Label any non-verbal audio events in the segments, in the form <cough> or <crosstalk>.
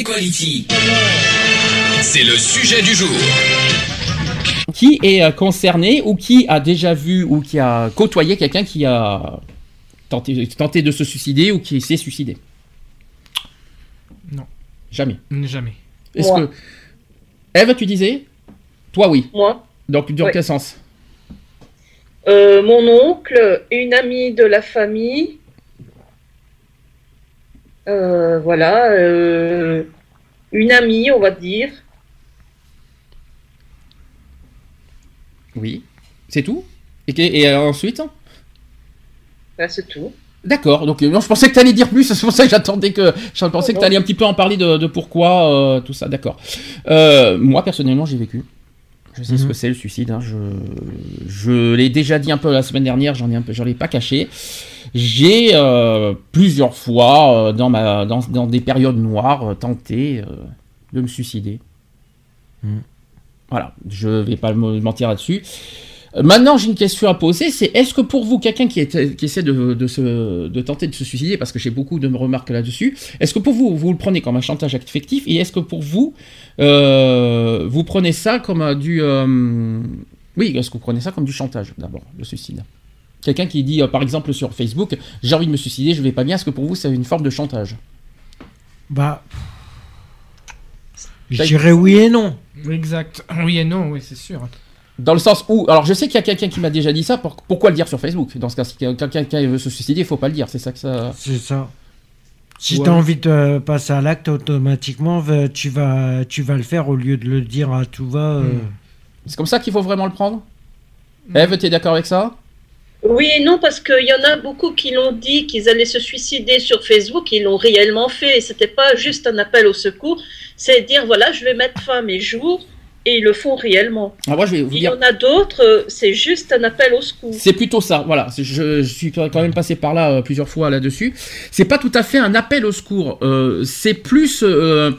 Equality. C'est le sujet du jour. Qui est euh, concerné ou qui a déjà vu ou qui a côtoyé quelqu'un qui a tenté, tenté de se suicider ou qui s'est suicidé? Non. Jamais. Jamais. Est-ce que. Eve, tu disais? Toi, oui. Moi, Donc, dans Ouais. quel sens? Euh, mon oncle, une amie de la famille. Euh, voilà, euh, une amie, on va dire. Oui. C'est tout? Et, ensuite? Ben, c'est tout. D'accord, donc euh, non, je pensais que tu allais dire plus, <laughs> c'est pour ça que j'attendais que. Je pensais que tu allais un petit peu en parler de, de pourquoi, euh, tout ça, d'accord. Euh, moi, personnellement, j'ai vécu. Je sais ce Mhm. que c'est le suicide, hein, je, je l'ai déjà dit un peu la semaine dernière, j'en ai un peu, j'en ai pas caché. J'ai euh, plusieurs fois, euh, dans, ma, dans, dans des périodes noires, euh, tenté de me suicider. Mhm. Voilà, je vais pas me mentir là-dessus. Maintenant, j'ai une question à poser, c'est est-ce que pour vous, quelqu'un qui, qui essaie de, de se, de tenter de se suicider, parce que j'ai beaucoup de remarques là-dessus, est-ce que pour vous, vous le prenez comme un chantage affectif, et est-ce que pour vous, euh, vous prenez ça comme du... euh, oui, est-ce que vous prenez ça comme du chantage, d'abord, le suicide? Quelqu'un qui dit, euh, par exemple, sur Facebook, j'ai envie de me suicider, je vais pas bien, est-ce que pour vous, c'est une forme de chantage? Bah. Je dirais oui et non. Exact. Oui et non, oui, c'est sûr. Dans le sens où, alors je sais qu'il y a quelqu'un qui m'a déjà dit ça, pour- pourquoi le dire sur Facebook? Dans ce cas, si quelqu'un qui veut se suicider, il faut pas le dire, c'est ça que ça... C'est ça. Si Ouais. tu as envie de passer à l'acte, automatiquement, va- tu vas, tu vas le faire au lieu de le dire à tout va. euh. C'est comme ça qu'il faut vraiment le prendre? Eve, t'es d'accord avec ça? Oui et non, parce qu'il y en a beaucoup qui l'ont dit qu'ils allaient se suicider sur Facebook, ils l'ont réellement fait. Et c'était pas juste un appel au secours, c'est dire voilà, je vais mettre fin à mes jours, et ils le font réellement. Ah, Moi, je vais vous Il y en a d'autres, euh, c'est juste un appel au secours. C'est plutôt ça, voilà. Je, je suis quand même passé par là euh, plusieurs fois là-dessus. C'est pas tout à fait un appel au secours. euh, c'est plus, euh,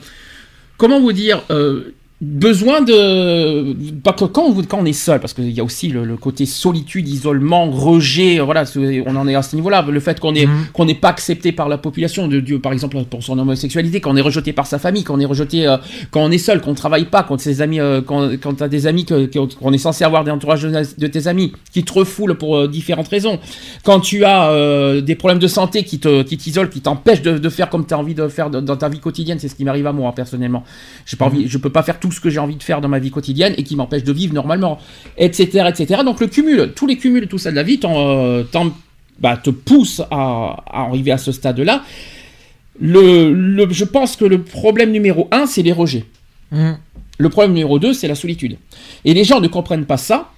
comment vous dire, besoin de, pas que quand, vous- quand on est seul, parce qu'il y a aussi le, le côté solitude, isolement, rejet. Voilà, on en est à ce niveau-là. Le fait qu'on est Mhm. qu'on n'est pas accepté par la population de Dieu, par exemple pour son homosexualité, qu'on est rejeté par sa famille, qu'on est rejeté euh, quand on est seul, qu'on travaille pas, quand ses amis, euh, quand, quand t'as des amis que- qu'on est censé avoir des entourages de, de tes amis qui te refoulent pour euh, différentes raisons, quand tu as euh, des problèmes de santé qui te qui t'isolent, qui t'empêchent de, de faire comme tu as envie de faire dans, dans ta vie quotidienne, c'est ce qui m'arrive à moi personnellement. J'ai pas envie, je peux pas faire tout ce que j'ai envie de faire dans ma vie quotidienne et qui m'empêche de vivre normalement, etc., etc. Donc le cumul, tous les cumuls, tout ça de la vie, t'en, euh, t'en- bah, te pousse à, à arriver à ce stade-là. Le, le- je pense que le problème numéro un, c'est les rejets. Mm. Le problème numéro 2, c'est la solitude. Et les gens ne comprennent pas ça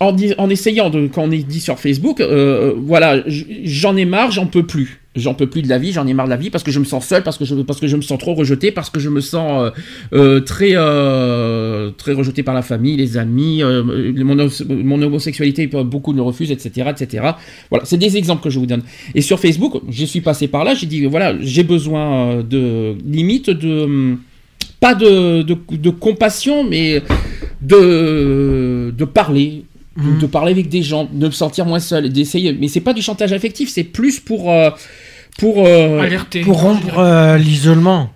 en, essayant de, quand on est dit sur Facebook, euh, voilà, j- j'en ai marre, j'en peux plus. J'en peux plus de la vie, j'en ai marre de la vie parce que je me sens seul, parce que je, parce que je me sens trop rejeté, parce que je me sens euh, euh, très, euh, très rejeté par la famille, les amis, euh, mon, mon homosexualité, beaucoup le refusent, etc., etc. Voilà, c'est des exemples que je vous donne. Et sur Facebook, je suis passé par là, j'ai dit, voilà, j'ai besoin euh, de limite de pas de, de, de compassion, mais de, de parler, Mhm. de parler avec des gens, de me sentir moins seul, d'essayer. Mais c'est pas du chantage affectif, c'est plus pour. euh, pour euh, Alerté. Pour rompre euh, l'isolement.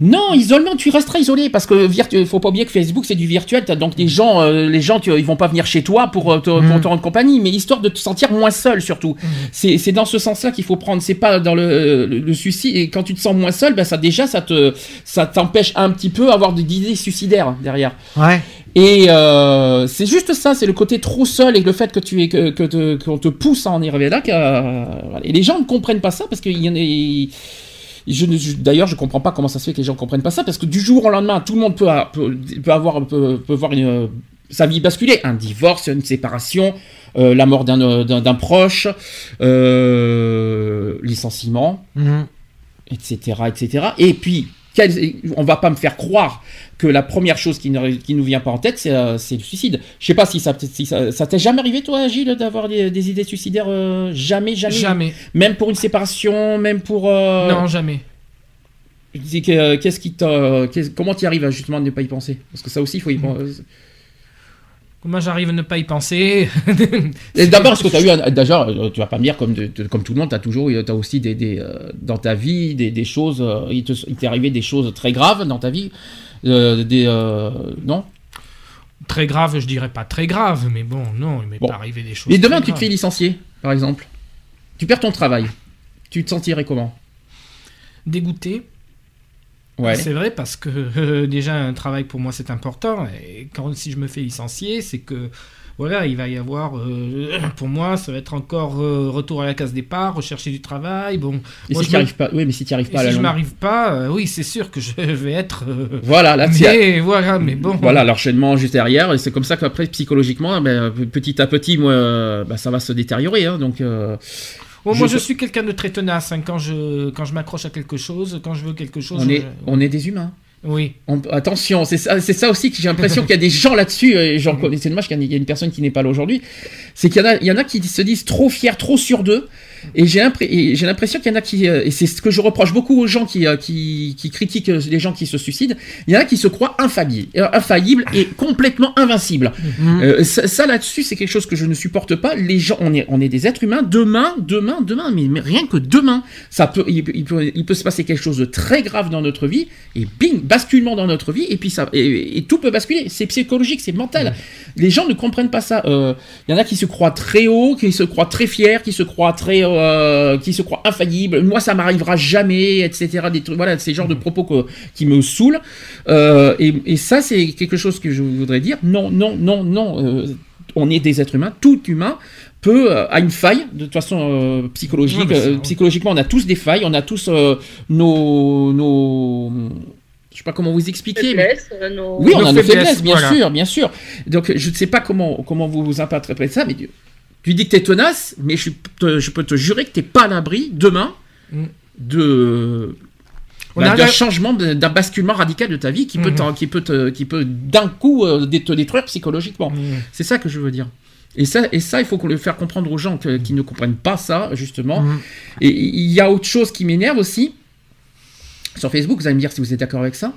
non, isolement, tu resteras isolé parce que virtu... faut pas oublier que Facebook c'est du virtuel. T'as donc des gens, euh, les gens, tu- ils vont pas venir chez toi pour te, pour Mhm. te rendre compagnie, mais histoire de te sentir moins seul surtout. C'est c'est dans ce sens-là qu'il faut prendre. C'est pas dans le, le, le suicide. Et quand tu te sens moins seul, ben ça déjà ça te ça t'empêche un petit peu d'avoir des idées suicidaires derrière. Ouais. Et euh, c'est juste ça, c'est le côté trop seul et le fait que tu es que, que te- qu'on te pousse à en arriver là. qu'à- voilà. Et les gens ne comprennent pas ça parce qu'il y en a. Je, ne- je- D'ailleurs, je comprends pas comment ça se fait que les gens comprennent pas ça parce que du jour au lendemain, tout le monde peut, a- peut, peut avoir peut, peut voir une, euh, sa vie basculer, un divorce, une séparation, euh, la mort d'un euh, d'un d'un proche, euh, licenciement. Mhm. etc., etc. Et puis, quel- on va pas me faire croire que la première chose qui, ne- qui nous vient pas en tête, c'est euh, c'est le suicide. Je sais pas si ça, si ça, ça t'est jamais arrivé, toi, Gilles, d'avoir des, des idées suicidaires euh, Jamais, jamais? Jamais. Même pour une séparation, même pour. euh, Non, jamais. que- Qu'est-ce qui t'a. qu'est-ce- Comment tu arrives à justement ne pas y penser? Parce que ça aussi, il faut y penser. Comment j'arrive à ne pas y penser? D'abord, est-ce que tu as eu, un- d'ailleurs, euh, tu vas pas me dire comme, de- de- comme tout le monde, tu as toujours, tu as aussi des, des, dans ta vie des, des choses, il te- il t'est arrivé des choses très graves dans ta vie, des, euh, non Très grave, je dirais pas très grave, mais bon, non, il m'est Bon. pas arrivé des choses. Et demain, tu te fais licencier, par exemple, tu perds ton travail, tu te sentirais comment Dégoûté. Ouais. C'est vrai parce que euh, déjà un travail pour moi c'est important et quand si je me fais licencier c'est que voilà il va y avoir euh, pour moi ça va être encore euh, retour à la case départ rechercher du travail bon. Et moi, si tu arrives pas, oui, mais si tu arrives pas à la si je m'arrive pas euh, oui c'est sûr que je vais être Voilà, là, mais voilà mais bon. Voilà, l'enchaînement juste derrière, et c'est comme ça qu'après, psychologiquement, ben, petit à petit, moi, ben, ça va se détériorer, hein, donc... Bon, moi je- suis quelqu'un de très tenace hein, quand je quand je m'accroche à quelque chose quand je veux quelque chose on, est, je- on est des humains. Oui. On- attention, c'est ça, aussi que j'ai l'impression qu'il y a des gens là-dessus, et j'en connais, c'est dommage qu'il y ait- une personne qui n'est pas là aujourd'hui, c'est qu'il y en a, il y en a qui se disent trop fiers, trop sûrs d'eux, et j'ai l'impression qu'il y en a qui, euh, et c'est ce que je reproche beaucoup aux gens qui, euh, qui, qui critiquent les gens qui se suicident, il y en a qui se croient infaillibles, euh, infaillibles et complètement invincibles. Mhm. Euh, ça, ça, là-dessus, c'est quelque chose que je ne supporte pas. Les gens, on est, on est des êtres humains. Demain, demain, demain, mais, mais rien que demain, ça peut, il, peut- il peut, il peut se passer quelque chose de très grave dans notre vie et bing, basculement dans notre vie et puis ça, et, et tout peut basculer. C'est psychologique, c'est mental. Les gens ne comprennent pas ça. Euh, Il y en a qui se croient très haut, qui se croient très fiers, qui se croient très, euh, qui se croient infaillibles. Moi, ça m'arrivera jamais, etc. Des trucs, voilà, ces genres de propos que- qui me saoulent. Euh, et, et ça, c'est quelque chose que je voudrais dire. Non, non, non, non. euh, on est des êtres humains. Tout humain peut a une faille de toute façon euh, psychologique. Ouais, euh, psychologiquement, on a tous des failles. On a tous euh, nos, nos, je sais pas comment vous expliquer. mais- nos- oui, on Nos a nos faiblesses, faiblesses, bien voilà. sûr, bien sûr. Donc, je ne sais pas comment, comment vous vous interprétez ça, mais tu, dis que tu es tenace, mais je, te- je peux te jurer que tu n'es pas à l'abri demain Mm. de. On bah, a d'un changement, d'un basculement radical de ta vie qui peut, Mhm. t'en- qui peut, te- qui peut d'un coup euh, te détruire psychologiquement. Mm. C'est ça que je veux dire. Et ça, et ça, il faut qu'on le faire comprendre aux gens que- qui ne comprennent pas ça, justement. Mhm. Et il y a autre chose qui m'énerve aussi, sur Facebook, vous allez me dire si vous êtes d'accord avec ça,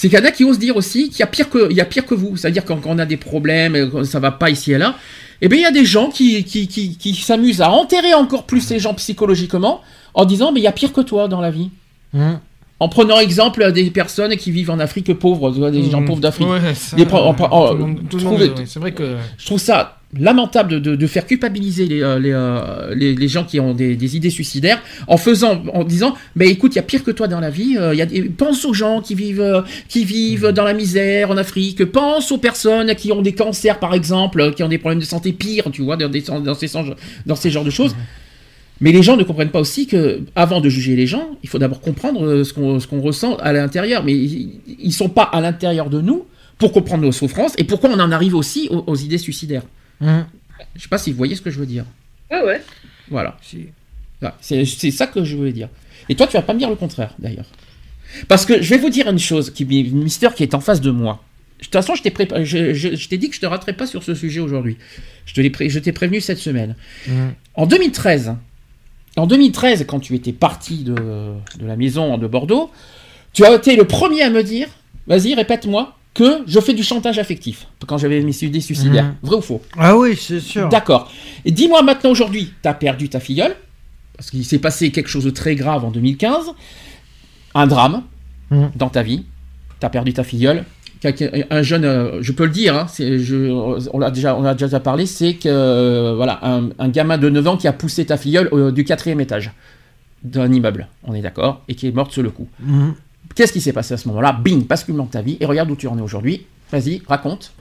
c'est qu'il y en a qui osent dire aussi qu'il y a pire que, il y a pire que vous. C'est-à-dire quand, quand on a des problèmes, quand ça va pas ici et là, eh bien il y a des gens qui, qui, qui, qui s'amusent à enterrer encore plus les gens psychologiquement en disant mais il y a pire que toi dans la vie. Mhm. En prenant exemple des personnes qui vivent en Afrique pauvre, tu vois, des gens Mm. pauvres d'Afrique. Ouais, c'est vrai que Je trouve ça lamentable de, de- de faire culpabiliser les, euh, les, euh, les, les gens qui ont des, des idées suicidaires en faisant, en disant, bah écoute, il y a pire que toi dans la vie. euh, y a pense aux gens qui vivent, qui vivent dans la misère en Afrique. Pense aux personnes qui ont des cancers, par exemple, qui ont des problèmes de santé pires, tu vois, dans, des- dans ces, dans ces genres de choses. Mais les gens ne comprennent pas aussi que, avant de juger les gens, il faut d'abord comprendre ce qu'on ressent à l'intérieur. Mais ils ne sont pas à l'intérieur de nous pour comprendre nos souffrances et pourquoi on en arrive aussi aux, aux idées suicidaires. Mhm. Je sais pas si vous voyez ce que je veux dire. Ouais, ouais. Voilà. si. Voilà. C'est ça que je voulais dire. Et toi, tu vas pas me dire le contraire, d'ailleurs. Parce que je vais vous dire une chose, qui Mister qui est en face de moi. De toute façon, je t'ai prépa- je, je- je t'ai dit que je te raterai pas sur ce sujet aujourd'hui. Je te l'ai pré- je t'ai prévenu cette semaine. Mhm. En 2013, en 2013, quand tu étais parti de, de la maison de Bordeaux, tu as été le premier à me dire, vas-y, répète-moi, que je fais du chantage affectif quand j'avais mes idées suicidaires. Mhm. Vrai ou faux? Ah oui, c'est sûr. D'accord. Et dis-moi maintenant aujourd'hui, tu as perdu ta filleule, parce qu'il s'est passé quelque chose de très grave en 2015, un drame Mhm. dans ta vie, tu as perdu ta filleule. Un jeune, euh, je peux le dire, hein, je- on l'a déjà, on a déjà parlé, c'est que euh, voilà, un, un gamin de 9 ans qui a poussé ta filleule euh, du quatrième étage d'un immeuble, on est d'accord, et qui est morte sur le coup. Mhm. Qu'est-ce qui s'est passé à ce moment-là Bing, basculement de ta vie, et regarde où tu en es aujourd'hui. Vas-y, raconte.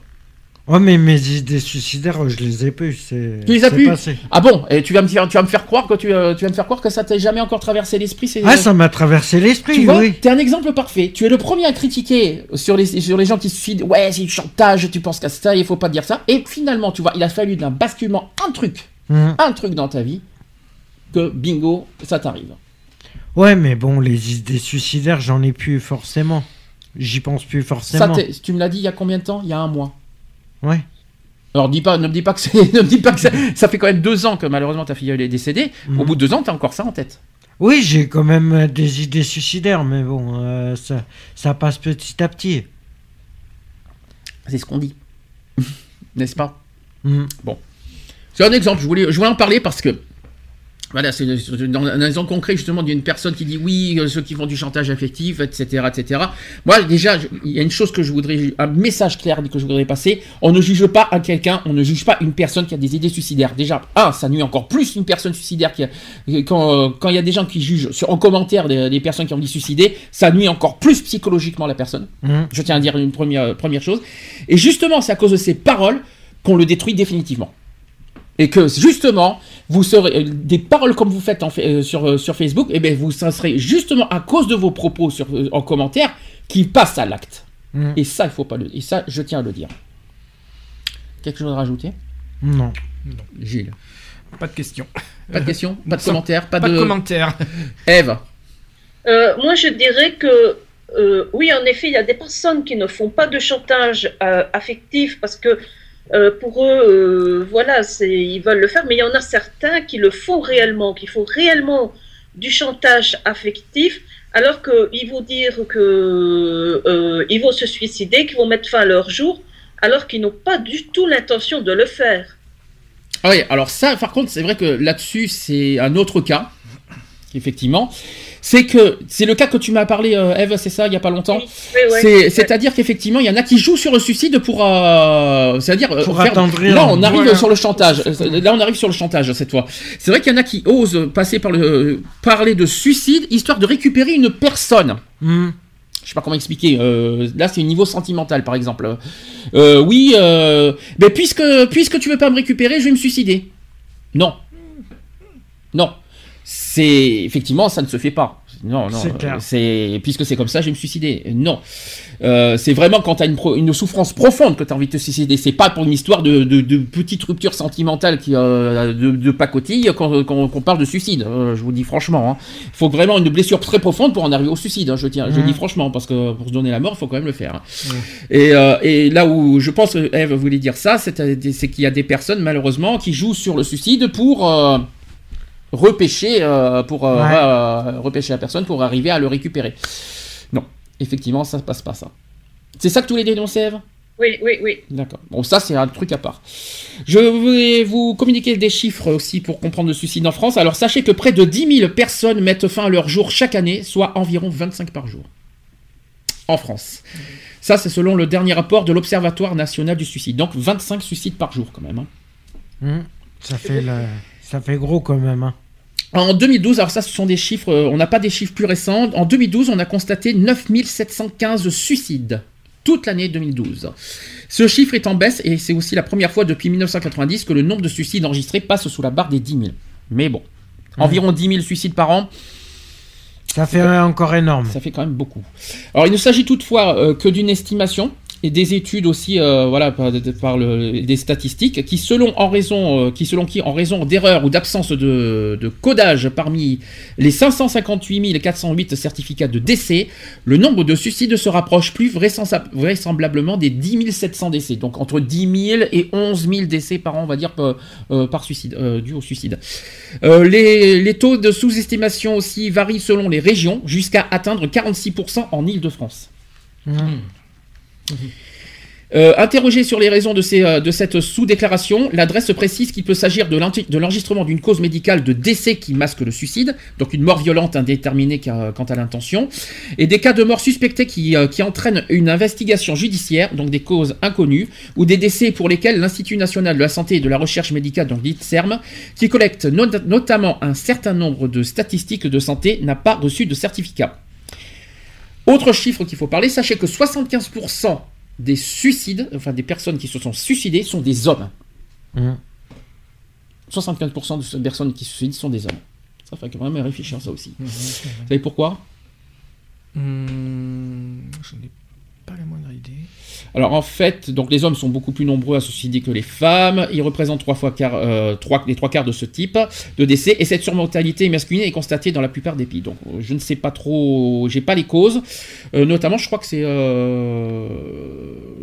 Ouais, mais mes idées suicidaires, je les ai c'est- Tu les as passé. Ah bon Et tu vas me faire, tu vas me faire croire que tu, euh, tu vas me faire croire que ça t'est jamais encore traversé l'esprit. c'est- Ah, ça m'a traversé l'esprit, Tu vois, oui. t'es un exemple parfait. Tu es le premier à critiquer sur les, sur les gens qui se suicident. Ouais, c'est du chantage, tu penses qu'à ça, il faut pas dire ça. Et finalement, tu vois, il a fallu d'un basculement, un truc, Mhm. un truc dans ta vie, que bingo, ça t'arrive. Ouais, mais bon, les idées suicidaires, j'en ai plus forcément. J'y pense plus Ça, forcément. t'es- tu me l'as dit il y a combien de temps? Il y a un mois. Ouais. Alors dis pas, ne me dis pas que c'est, <laughs> ne me dis pas que ça, ça fait quand même deux ans que malheureusement ta fille elle est décédée. Au Mhm. bout de deux ans, t'as encore ça en tête. Oui, j'ai quand même euh, des idées suicidaires, mais bon, euh, ça, ça passe petit à petit. C'est ce qu'on dit, <laughs> n'est-ce pas? Mm. C'est un exemple. Je voulais, je voulais en parler parce que voilà, c'est dans un exemple concret justement d'une personne qui dit oui, euh, ceux qui font du chantage affectif, etc., etc. Moi déjà, il y a une chose que je voudrais, un message clair que je voudrais passer. On ne juge pas à quelqu'un, on ne juge pas une personne qui a des idées suicidaires. Déjà, un, ça nuit encore plus une personne suicidaire qui a- quand euh, quand il y a des gens qui jugent sur, en commentaire des, des personnes qui ont dit suicider, ça nuit encore plus psychologiquement la personne. Mm. Je tiens à dire une première, première chose. Et justement, c'est à cause de ces paroles qu'on le détruit définitivement. Et que justement, vous serez euh, des paroles comme vous faites en euh, sur, euh, sur Facebook, et bien vous, ça serait justement à cause de vos propos sur, euh, en commentaire qui passent à l'acte. Mm. Et ça, il faut pas le. Et ça, je tiens à le dire. Quelque chose à rajouter, Non. Gilles Pas de question. Pas de questions, pas de commentaires, pas, Pas de. de commentaires. <laughs> Eve. Euh, moi, je dirais que euh, oui, en effet, il y a des personnes qui ne font pas de chantage euh, affectif parce que euh, pour eux, euh, voilà, ils veulent le faire, mais il y en a certains qui le font réellement, qui font réellement du chantage affectif, alors qu'ils vont dire que euh, vont se suicider, qu'ils vont mettre fin à leur jour, alors qu'ils n'ont pas du tout l'intention de le faire. Ah oui, alors ça, par contre, c'est vrai que là-dessus, c'est un autre cas, effectivement. C'est que c'est le cas que tu m'as parlé, euh, Eve, c'est ça, il y a pas longtemps? Oui, oui, C'est- ouais. C'est-à-dire qu'effectivement, il y en a qui jouent sur le suicide pour, euh, c'est-à-dire euh, Pour faire- attendrir. Là, on arrive Voilà. sur le chantage. Euh, Là, on arrive sur le chantage cette fois. C'est vrai qu'il y en a qui osent passer par le parler de suicide histoire de récupérer une personne. Mm. Je sais pas comment expliquer. euh, là, c'est au niveau sentimental, par exemple. Euh, oui, euh, mais puisque puisque tu veux pas me récupérer, je vais me suicider. Non, non. C'est effectivement, ça ne se fait pas. Non, non. C'est clair. C'est puisque c'est comme ça, je vais me suicider. Non. Euh, c'est vraiment quand tu as une, pro- une souffrance profonde que tu as envie de te suicider. C'est pas pour une histoire de, de, de petite rupture sentimentale qui, euh, de, de pacotille qu'on qu'on- qu'on parle de suicide. Euh, je vous dis franchement. Il faut vraiment une blessure très profonde pour en arriver au suicide. hein, je, tiens, je dis franchement, parce que pour se donner la mort, il faut quand même le faire. hein. Et, euh, et là où je pense que Eve voulait dire ça, c'est c'est qu'il y a des personnes malheureusement qui jouent sur le suicide pour euh, repêcher, euh, pour euh, Ouais. euh, repêcher la personne pour arriver à le récupérer. Non, effectivement, ça passe pas ça. C'est ça que tu voulais dénoncer, Eve? Oui, oui, oui. D'accord. Bon, ça, c'est un truc à part. Je vais vous communiquer des chiffres aussi pour comprendre le suicide en France. Alors, sachez que près de 10 000 personnes mettent fin à leur jour chaque année, soit environ 25 par jour. En France. Ça, c'est selon le dernier rapport de l'Observatoire national du suicide. Donc, 25 suicides par jour, quand même. hein. Mm. Ça fait le... ça fait gros quand même. hein. En 2012, alors ça, ce sont des chiffres, euh, on n'a pas des chiffres plus récents. En 2012, on a constaté 9715 suicides. Toute l'année 2012. Ce chiffre est en baisse et c'est aussi la première fois depuis 1990 que le nombre de suicides enregistrés passe sous la barre des 10 000. Mais bon, environ 10 000 suicides par an, Ça fait encore énorme. ça fait quand même beaucoup. Alors, il ne s'agit toutefois euh, que d'une estimation et des études aussi, euh, voilà, par, des statistiques qui, selon en raison, euh, qui selon qui, en raison d'erreurs ou d'absence de, codage parmi les 558 408 certificats de décès, le nombre de suicides se rapproche plus vraisemblab- vraisemblablement des 10 700 décès. Donc entre 10 000 et 11 000 décès par an, on va dire, par, euh, par suicide, dû au suicide. Les, taux de sous-estimation aussi varient selon les régions, jusqu'à atteindre 46% en Île-de-France. Euh, interrogé sur les raisons euh, de cette sous-déclaration, l'adresse précise qu'il peut s'agir de l'enregistrement d'une cause médicale de décès qui masque le suicide, donc une mort violente indéterminée qu'a- quant à l'intention, et des cas de mort suspectés qui, euh, qui entraînent une investigation judiciaire, donc des causes inconnues, ou des décès pour lesquels l'Institut national de la santé et de la recherche médicale, donc l'INSERM, qui collecte not- notamment un certain nombre de statistiques de santé, n'a pas reçu de certificat. Autre chiffre qu'il faut parler, sachez que 75% des suicides, enfin des personnes qui se sont suicidées, sont des hommes. Mm. 75% de ces personnes qui se suicident sont des hommes. Ça fait quand même réfléchir à ça aussi. Vous savez pourquoi? Hum, je n'ai pas la moindre idée. Alors en fait, donc les hommes sont beaucoup plus nombreux à se suicider que les femmes. Ils représentent trois fois quart, euh, trois- les trois quarts de ce type de décès. Et cette surmortalité masculine est constatée dans la plupart des pays. Donc je ne sais pas trop, j'ai pas les causes. Euh, notamment, je crois que c'est, euh,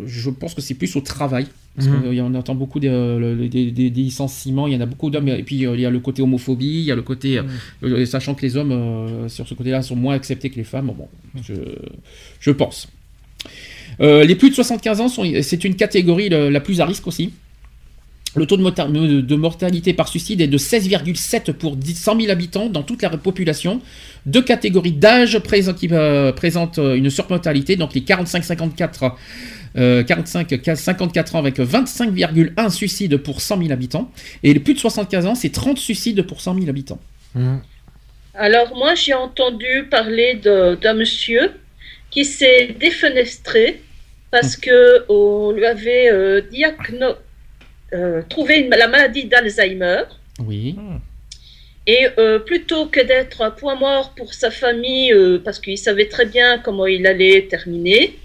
je pense que c'est plus au travail. Parce Mhm. qu'on entend beaucoup des, le- des- des- des licenciements. Il y en a beaucoup d'hommes. Et puis il y a le côté homophobie, il y a le côté, euh, sachant que les hommes sur ce côté-là sont moins acceptés que les femmes. Bon, je, je pense. Euh, les plus de 75 ans, c'est une catégorie la plus à risque aussi. Le taux de, morta- de mortalité par suicide est de 16,7 pour 10 100 000 habitants dans toute la population. Deux catégories d'âge euh, présentent euh, une surmortalité, donc les 45-54 euh, 45-54 ans avec 25,1 suicides pour 100 000 habitants. Et les plus de 75 ans, c'est 30 suicides pour 100 000 habitants. Mhm. Alors moi j'ai entendu parler d'un monsieur qui s'est défenestré parce que on lui avait euh, diagno- euh, trouvé une- la maladie d'Alzheimer Oui. et euh, plutôt que d'être un point mort pour sa famille euh, parce qu'il savait très bien comment il allait terminer,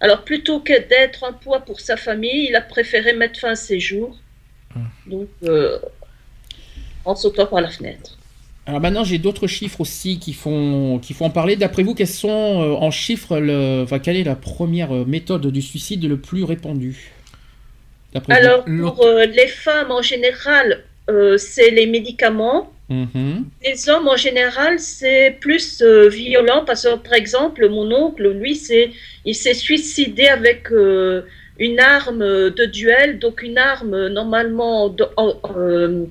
alors plutôt que d'être un poids pour sa famille, il a préféré mettre fin à ses jours. Donc euh, en sautant par la fenêtre. Alors maintenant, j'ai d'autres chiffres aussi qui font, qui font en parler. D'après vous, quels sont euh, en chiffres, le, enfin, quelle est la première euh, méthode du suicide le plus répandue? Vous Alors, pour euh, les femmes en général, euh, c'est les médicaments. Mhm. Les hommes en général, c'est plus euh, violent parce que, par exemple, mon oncle, lui, c'est, il s'est suicidé avec euh, une arme de duel, donc une arme normalement de- en- euh,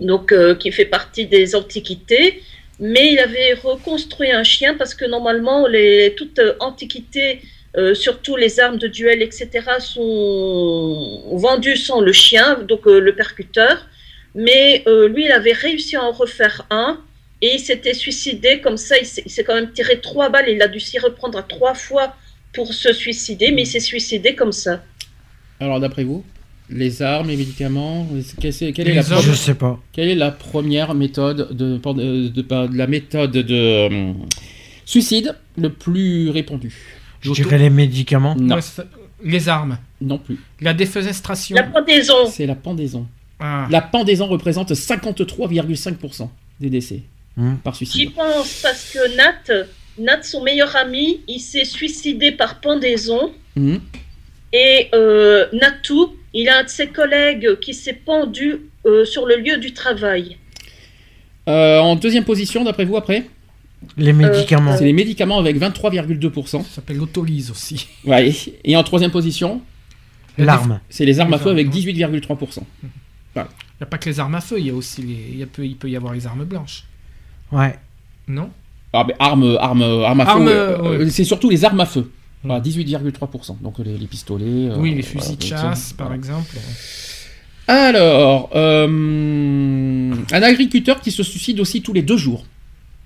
donc, euh, qui fait partie des antiquités. Mais il avait reconstruit un chien parce que normalement, les, toute euh, antiquité, euh, surtout les armes de duel, etc., sont vendues sans le chien, donc le percuteur. Mais lui, il avait réussi à en refaire un et il s'était suicidé comme ça. Il s'est quand même tiré trois balles. Il a dû s'y reprendre à trois fois pour se suicider, mais il s'est suicidé comme ça. Alors, d'après vous, les armes, les médicaments, quelle, c'est- quelle est, Les la hommes. première- Je sais pas. quelle est la première méthode de, de, de- de la méthode de euh, suicide le plus répandue Je dirais les médicaments. Non, les armes. non plus. La défenestration. La pendaison. C'est la pendaison. Ah. La pendaison représente 53,5% des décès Mhm. par J'y suicide. pense parce que Nat, Nat, son meilleur ami, il s'est suicidé par pendaison. Mhm. Et euh, Natou, il a un de ses collègues qui s'est pendu euh, sur le lieu du travail. Euh, en deuxième position, d'après vous, après? Les médicaments. C'est les médicaments avec 23,2%. Ça s'appelle l'autolyse aussi. Ouais. Et en troisième position, L'arme. c'est les armes à feu avec ouais. 18,3%. Il n'y a pas que les armes à feu, il y a aussi les... il, y a peu... il peut y avoir les armes blanches. Ouais. Non? Ah, mais armes, armes, armes à feu, Armes, euh, ouais. euh, c'est surtout les armes à feu. Voilà, 18,3%. Donc les, les pistolets. euh, Oui, les fusils de chasse, par exemple. Alors, euh, un agriculteur qui se suicide aussi tous les deux jours.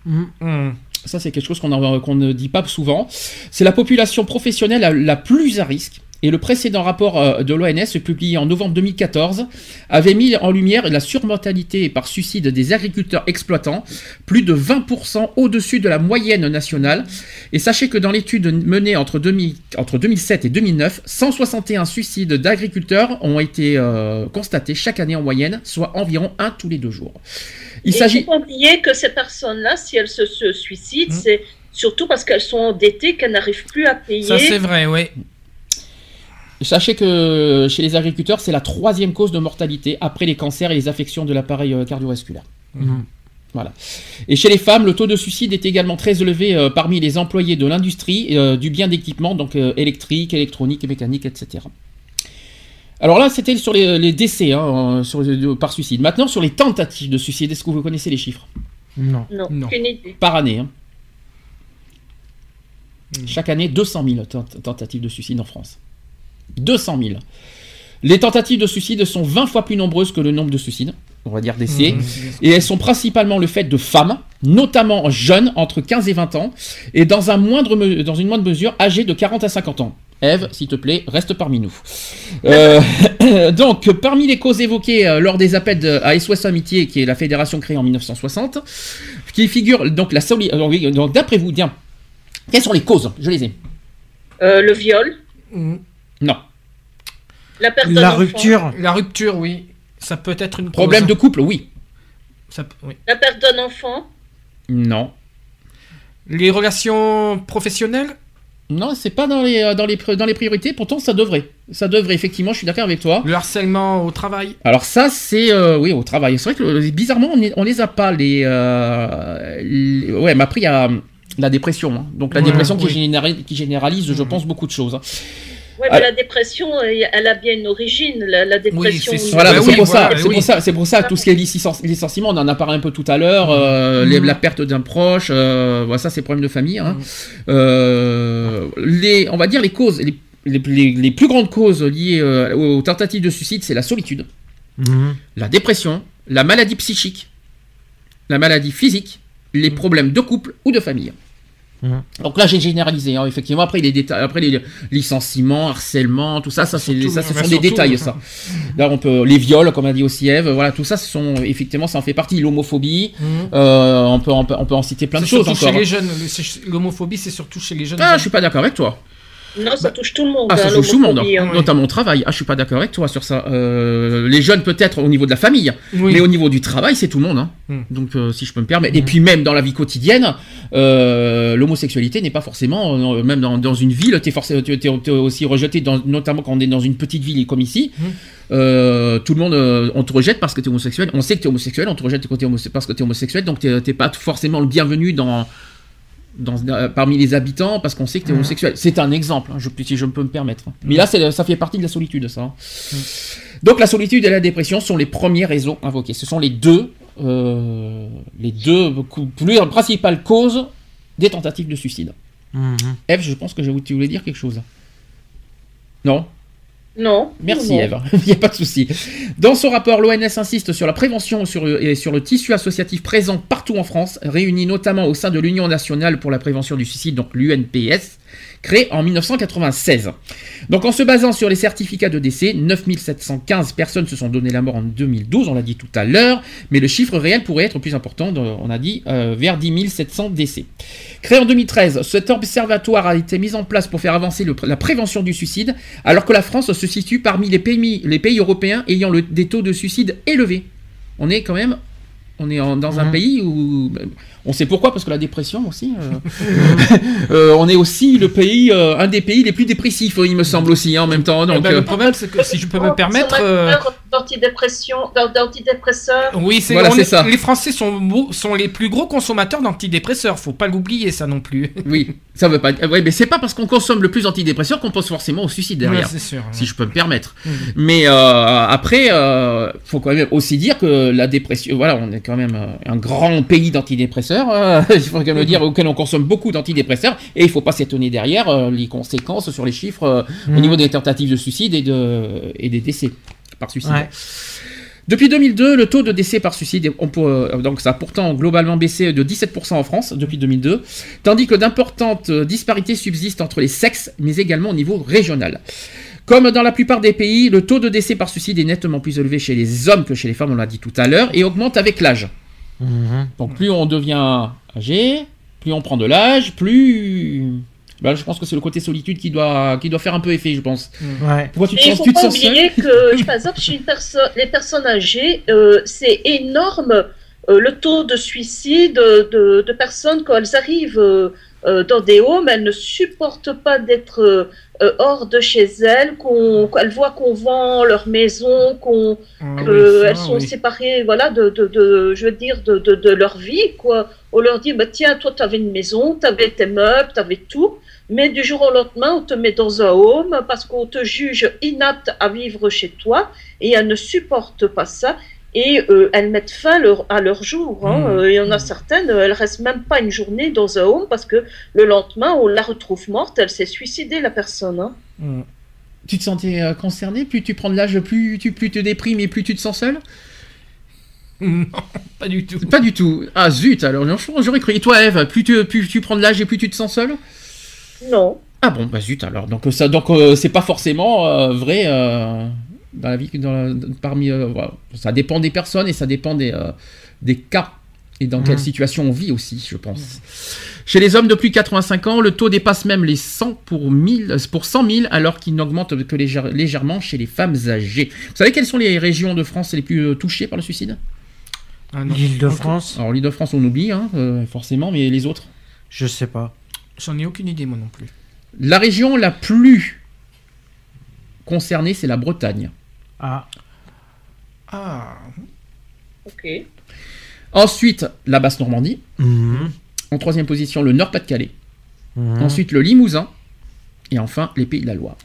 Hmm. Ça, c'est quelque chose qu'on ne dit pas souvent. C'est la population professionnelle la, la plus à risque. Et le précédent rapport euh, de l'ONS, publié en novembre 2014, avait mis en lumière la surmortalité par suicide des agriculteurs exploitants, plus de 20% au-dessus de la moyenne nationale. Et sachez que dans l'étude menée entre, 2000 entre 2007 et 2009, 161 suicides d'agriculteurs ont été euh, constatés chaque année en moyenne, soit environ un tous les deux jours. Il Il s'agit... faut pas oublier que ces personnes-là, si elles se, se suicident, Mhm. c'est surtout parce qu'elles sont endettées, qu'elles n'arrivent plus à payer. Ça, c'est vrai, oui. Sachez que chez les agriculteurs, c'est la troisième cause de mortalité après les cancers et les affections de l'appareil euh, cardiovasculaire. Mhm. Et chez les femmes, le taux de suicide est également très élevé euh, parmi les employés de l'industrie euh, du bien d'équipement, donc euh, électrique, électronique mécanique, etc. Alors là, c'était sur les, les décès hein, sur, par suicide. Maintenant, sur les tentatives de suicide, est-ce que vous connaissez les chiffres? Non. Par année. hein. Hmm. Chaque année, 200 000 tent- tentatives de suicide en France. 200 000. Les tentatives de suicide sont 20 fois plus nombreuses que le nombre de suicides, on va dire décès. Hmm. Et elles sont principalement le fait de femmes, notamment jeunes, entre 15 et 20 ans, et dans, un moindre me- dans une moindre mesure âgées de 40 à 50 ans. Eve, s'il te plaît, reste parmi nous. <laughs> Euh, <coughs> donc, parmi les causes évoquées euh, lors des appels de- à SOS Amitié, qui est la fédération créée en 1960, qui figure donc la euh, donc d'après vous, bien, quelles sont les causes? Je les ai. Euh, le viol, Mm. Non. la perte d'un La enfant, rupture. La rupture, oui. Ça peut être une Problème cause. de couple, oui. Ça peut- oui. la perte d'un enfant, Non. Les relations professionnelles? Non, c'est pas dans les, euh, dans, les, dans les priorités, pourtant ça devrait. Ça devrait, effectivement, je suis d'accord avec toi. Le harcèlement au travail? Alors ça, c'est... euh, oui, au travail. C'est vrai que bizarrement, on, est- on les a pas, les... euh, les- ouais, mais après, il y a euh, la dépression. hein. Donc la Ouais, dépression qui, généralise, je Mhm. pense, beaucoup de choses. Hein. Ouais, Ah. mais la dépression, euh, elle a bien une origine. La, la dépression. c'est sûr. Voilà, Bah mais c'est oui, pour voilà, ça, c'est oui. pour ça, c'est pour ça tout ce qui est licen- licenciement, on en a parlé un peu tout à l'heure, euh, Mhm. la perte d'un proche, euh, voilà, ça c'est problème de famille. Hein. Euh, les, on va dire les causes, les, les- les- les plus grandes causes liées euh, aux tentatives de suicide, c'est la solitude, Mhm. la dépression, la maladie psychique, la maladie physique, les problèmes de couple ou de famille. Mhm. Donc là, j'ai généralisé. hein, effectivement, après les détails, après les licenciements, harcèlement, tout ça, ça, c'est, Surtout, ça, ce sont des détails. ouais. Ça. Là, on peut les viols, comme a dit aussi Eve. Voilà, tout ça, ce sont effectivement, ça en fait partie. L'homophobie, Mhm. euh, on peut, on peut, on peut en citer plein de choses surtout encore. chez les jeunes. Le- c'est- L'homophobie, c'est surtout chez les jeunes. Ah, je suis pas d'accord avec toi. Non, ça Bah, touche tout le monde. Ah, ça hein, touche tout le monde, l'homophobie, hein. notamment au travail. Ah, je suis pas d'accord avec toi sur ça. Euh, les jeunes peut-être au niveau de la famille, Oui. mais au niveau du travail, c'est tout le monde. hein. Hmm. Donc, euh, si je peux me permettre. Et puis même dans la vie quotidienne, euh, l'homosexualité n'est pas forcément, euh, même dans, dans une ville, t'es forcément, t'es, t'es- t'es aussi rejeté, dans, notamment quand on est dans une petite ville comme ici. Hmm. Euh, tout le monde, euh, on te rejette parce que t'es homosexuel. On sait que t'es homosexuel, on te rejette parce que t'es homosexuel, donc t'es, t'es pas forcément le bienvenu dans. Dans, euh, parmi les habitants parce qu'on sait que tu es Mhm. homosexuel. C'est un exemple, hein, je, si je peux me permettre. Mais là, ça fait partie de la solitude, ça. hein. Donc la solitude et la dépression sont les premières raisons invoquées. Ce sont les deux, euh, les deux plus principales causes des tentatives de suicide. Mhm. Eve, je pense que je- tu voulais dire quelque chose. Non? Non. Merci non. Eve, <laughs> il n'y a pas de souci. Dans son rapport, l'ONS insiste sur la prévention sur, et sur le tissu associatif présent partout en France, réuni notamment au sein de l'Union nationale pour la prévention du suicide, donc l'UNPS, créée en 1996. Donc en se basant sur les certificats de décès, 9715 personnes se sont donné la mort en 2012, on l'a dit tout à l'heure, mais le chiffre réel pourrait être plus important, on a dit euh, vers 10 700 décès. Créé en 2013, cet observatoire a été mis en place pour faire avancer le- la prévention du suicide, alors que la France se situe parmi les pays, les pays européens ayant le- des taux de suicide élevés. On est quand même, on est en- dans un Mhm. pays où, on sait pourquoi, parce que la dépression aussi, euh, <laughs> euh, on est aussi le pays, euh, un des pays les plus dépressifs, il me semble aussi, hein, en même temps. Eh Donc, ben, le problème, c'est que si je peux me Oh, permettre. d'antidépression, d'antidépresseurs. Oui, c'est Voilà, ça. Les Français sont, sont les plus gros consommateurs d'antidépresseurs. Faut pas l'oublier, ça non plus. <laughs> oui, ça veut pas, ouais, mais c'est pas parce qu'on consomme le plus d'antidépresseurs qu'on pense forcément au suicide derrière. Ouais, c'est sûr. si je peux me permettre. Mhm. Mais euh, après, euh, faut quand même aussi dire que la dépression, voilà, on est quand même un grand pays d'antidépresseurs. Euh, <laughs> il faut quand même le dire auquel on consomme beaucoup d'antidépresseurs et il faut pas s'étonner derrière euh, les conséquences sur les chiffres euh, au niveau des tentatives de suicide et de et des décès par suicide. Ouais. Depuis 2002, le taux de décès par suicide, on peut, donc ça a pourtant globalement baissé de 17% en France depuis 2002, tandis que d'importantes disparités subsistent entre les sexes, mais également au niveau régional. Comme dans la plupart des pays, le taux de décès par suicide est nettement plus élevé chez les hommes que chez les femmes, on l'a dit tout à l'heure, et augmente avec l'âge. Mhm. Donc plus on devient âgé, plus on prend de l'âge, plus... Bah, je pense que c'est le côté solitude qui doit, qui doit faire un peu effet, je pense. Ouais. Pourquoi tu te Et il ne sens, faut tu te pas sens seul oublier que, par exemple, chez perso- les personnes âgées, euh, c'est énorme euh, le taux de suicide de, de personnes quand elles arrivent euh, dans des homes, elles ne supportent pas d'être euh, euh, hors de chez elles, qu'on, qu'elles voient qu'on vend leur maison, qu'on, Ah oui, sont oui. séparées, voilà, de, de, de- je veux dire, de, de, de leur vie, quoi. On leur dit, bah, tiens, toi, tu avais une maison, tu avais tes meubles, tu avais tout, mais du jour au lendemain, on te met dans un home parce qu'on te juge inapte à vivre chez toi, et elles ne supportent pas ça. Et euh, elles mettent fin leur- à leur jour. hein. Mmh. Euh, Il y en a certaines, elles restent même pas une journée dans un home parce que le lendemain, on la retrouve morte. Elle s'est suicidée, la personne. hein. Mm. Tu te sentais euh, concerné Plus tu prends de l'âge, plus tu, plus te déprimes et plus tu te sens seul <laughs> Non, pas du tout. Pas du tout. Ah zut, alors j'aurais j'aurais cru. Et toi Eve, plus tu, plus tu prends de l'âge et plus tu te sens seul Non. Ah bon, bah zut alors. Donc euh, ça, donc euh, c'est pas forcément euh, vrai euh, dans la vie, dans la- parmi. euh, voilà. Ça dépend des personnes et ça dépend des, euh, des cas. Et dans quelle Mhm. situation on vit aussi, je pense. Chez les hommes de plus de 85 ans, le taux dépasse même les 100 pour, 1000, pour 100 000, alors qu'il n'augmente que légère- légèrement chez les femmes âgées. Vous savez quelles sont les régions de France les plus euh, touchées par le suicide? Ah. L'île de France, Alors l'île de France, on oublie, hein, euh, forcément, mais les autres? Je sais pas. J'en ai aucune idée, moi non plus. La région la plus concernée, c'est la Bretagne. Ah, Ah, Ok. Ensuite, la Basse-Normandie. mhm, En troisième position, le Nord-Pas-de-Calais. mhm. Ensuite, le Limousin. Et enfin, les Pays de la Loire.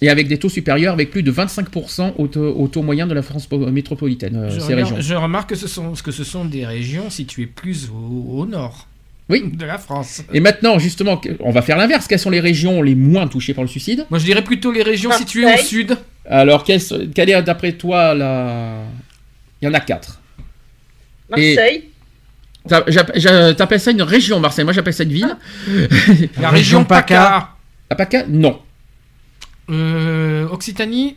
Et avec des taux supérieurs, avec plus de 25% au taux, au taux moyen de la France po- métropolitaine, euh, je, ces regarde- régions. je remarque que ce, sont, que ce sont des régions situées plus au, au nord Oui. de la France. Et maintenant, justement, on va faire l'inverse. Quelles sont les régions les moins touchées par le suicide? Moi, je dirais plutôt les régions Marseille. situées au sud. Alors, quelle, quelle est d'après toi la... Il y en a quatre. Marseille. T'appelles ça une région, Marseille. Moi, j'appelle ça une ville. La Région région PACA. La PACA Non. Euh, Occitanie.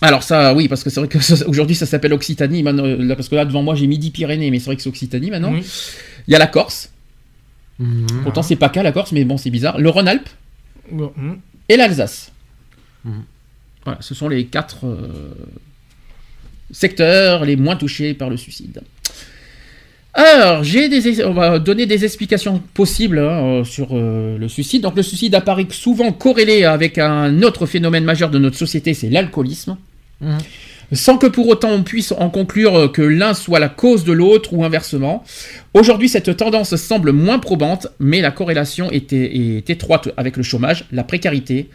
Alors ça, oui, parce que c'est vrai que ça- aujourd'hui ça s'appelle Occitanie, maintenant, là, parce que là devant moi j'ai Midi-Pyrénées, mais c'est vrai que c'est Occitanie maintenant. Il y a la Corse, Mhm. pourtant c'est pas qu'à la Corse, mais bon c'est bizarre. Le Rhône-Alpes hum. et l'Alsace. Voilà, ce sont les quatre euh, secteurs les moins touchés par le suicide. Alors, j'ai des, on va donner des explications possibles hein, euh, sur euh, le suicide. Donc, le suicide apparaît souvent corrélé avec un autre phénomène majeur de notre société, c'est l'alcoolisme. Mhm. Sans que pour autant on puisse en conclure que l'un soit la cause de l'autre ou inversement. Aujourd'hui, cette tendance semble moins probante, mais la corrélation est, est étroite avec le chômage, la précarité,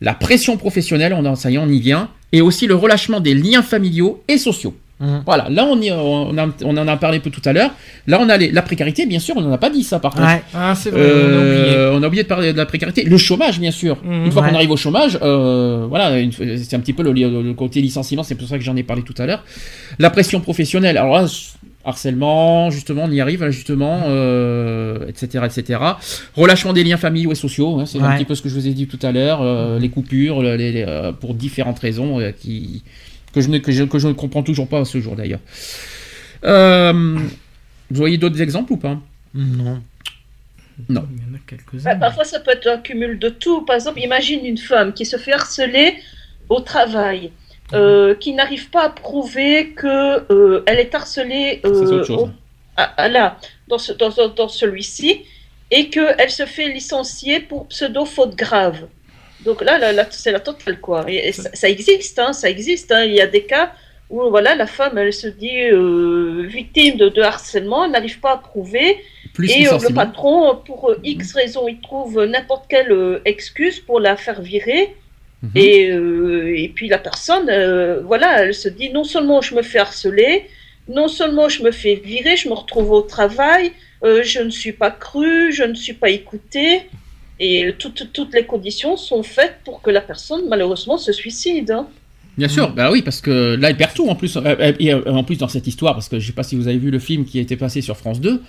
la pression professionnelle, on en, ça y est, on y vient, et aussi le relâchement des liens familiaux et sociaux. Mhm. Voilà, là on, y- on, a- on en a parlé un peu tout à l'heure. Là on a les- la précarité, bien sûr, on n'en a pas dit ça par contre. Ouais. Ah, c'est vrai, on a oublié. Euh, on a oublié de parler de la précarité. Le chômage, bien sûr. Mhm. une fois Ouais. qu'on arrive au chômage, euh, voilà, c'est un petit peu le, le- le côté licenciement, c'est pour ça que j'en ai parlé tout à l'heure. La pression professionnelle, alors là, harcèlement, justement, on y arrive, là, justement, euh, etc., etc. Relâchement des liens familiaux et sociaux, hein, c'est un petit peu ce que je vous ai dit tout à l'heure, euh, les coupures, le- les- les, euh, pour différentes raisons euh, qui, que, je ne, que, je, que je ne comprends toujours pas à ce jour d'ailleurs. Euh, vous voyez d'autres exemples ou pas? Non. non. Il y en a quelques-uns. Bah, parfois, ça peut être un cumul de tout. Par exemple, imagine une femme qui se fait harceler au travail, euh, qui n'arrive pas à prouver que euh, elle est harcelée euh, autre chose. au- à- à- là, dans, ce- dans, dans- celui-ci, et qu'elle se fait licencier pour pseudo-faute grave. Donc là, là, là, c'est la totale, quoi. Et, et ça, ça existe, hein, ça existe. hein. Il y a des cas où voilà, la femme, elle se dit euh, victime de, de harcèlement, elle n'arrive pas à prouver, Plus et le patron, pour X raison, il trouve n'importe quelle excuse pour la faire virer. Mhm. Et, euh, et puis la personne, euh, voilà, elle se dit non seulement je me fais harceler, non seulement je me fais virer, je me retrouve au travail, euh, je ne suis pas crue, je ne suis pas écoutée. Et toutes, toutes les conditions sont faites pour que la personne, malheureusement, se suicide. hein. Bien sûr, bah oui, parce que là, elle perd tout en plus. Et en plus, dans cette histoire, parce que je sais pas si vous avez vu le film qui a été passé sur France 2,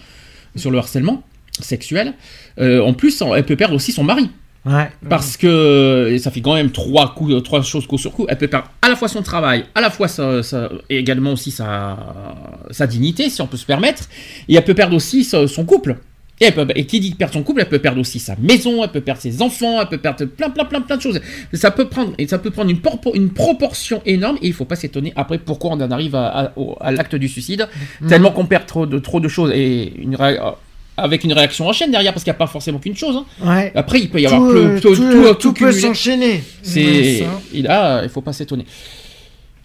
sur le harcèlement sexuel, en plus, elle peut perdre aussi son mari. Ouais. Parce que et ça fait quand même trois, coups, euh, trois choses coup sur coup. Elle peut perdre à la fois son travail, à la fois sa, sa- et également aussi sa, sa dignité, si on peut se permettre, et elle peut perdre aussi son couple. Et, elle peut, et qui dit perdre son couple, elle peut perdre aussi sa maison, elle peut perdre ses enfants, elle peut perdre plein, plein, plein, plein de choses. Ça peut prendre, et ça peut prendre une, porpo- une proportion énorme, et il faut pas s'étonner après pourquoi on en arrive à, à- au- à l'acte du suicide, tellement qu'on perd trop de, trop de choses, et une avec une réaction en chaîne derrière, parce qu'il n'y a pas forcément qu'une chose. hein. Ouais. Après, il peut y avoir Tout, euh, tout, tout, tout- euh, tout tout peut cumulé. s'enchaîner. C'est, Ouais, ça. il a, il faut pas s'étonner.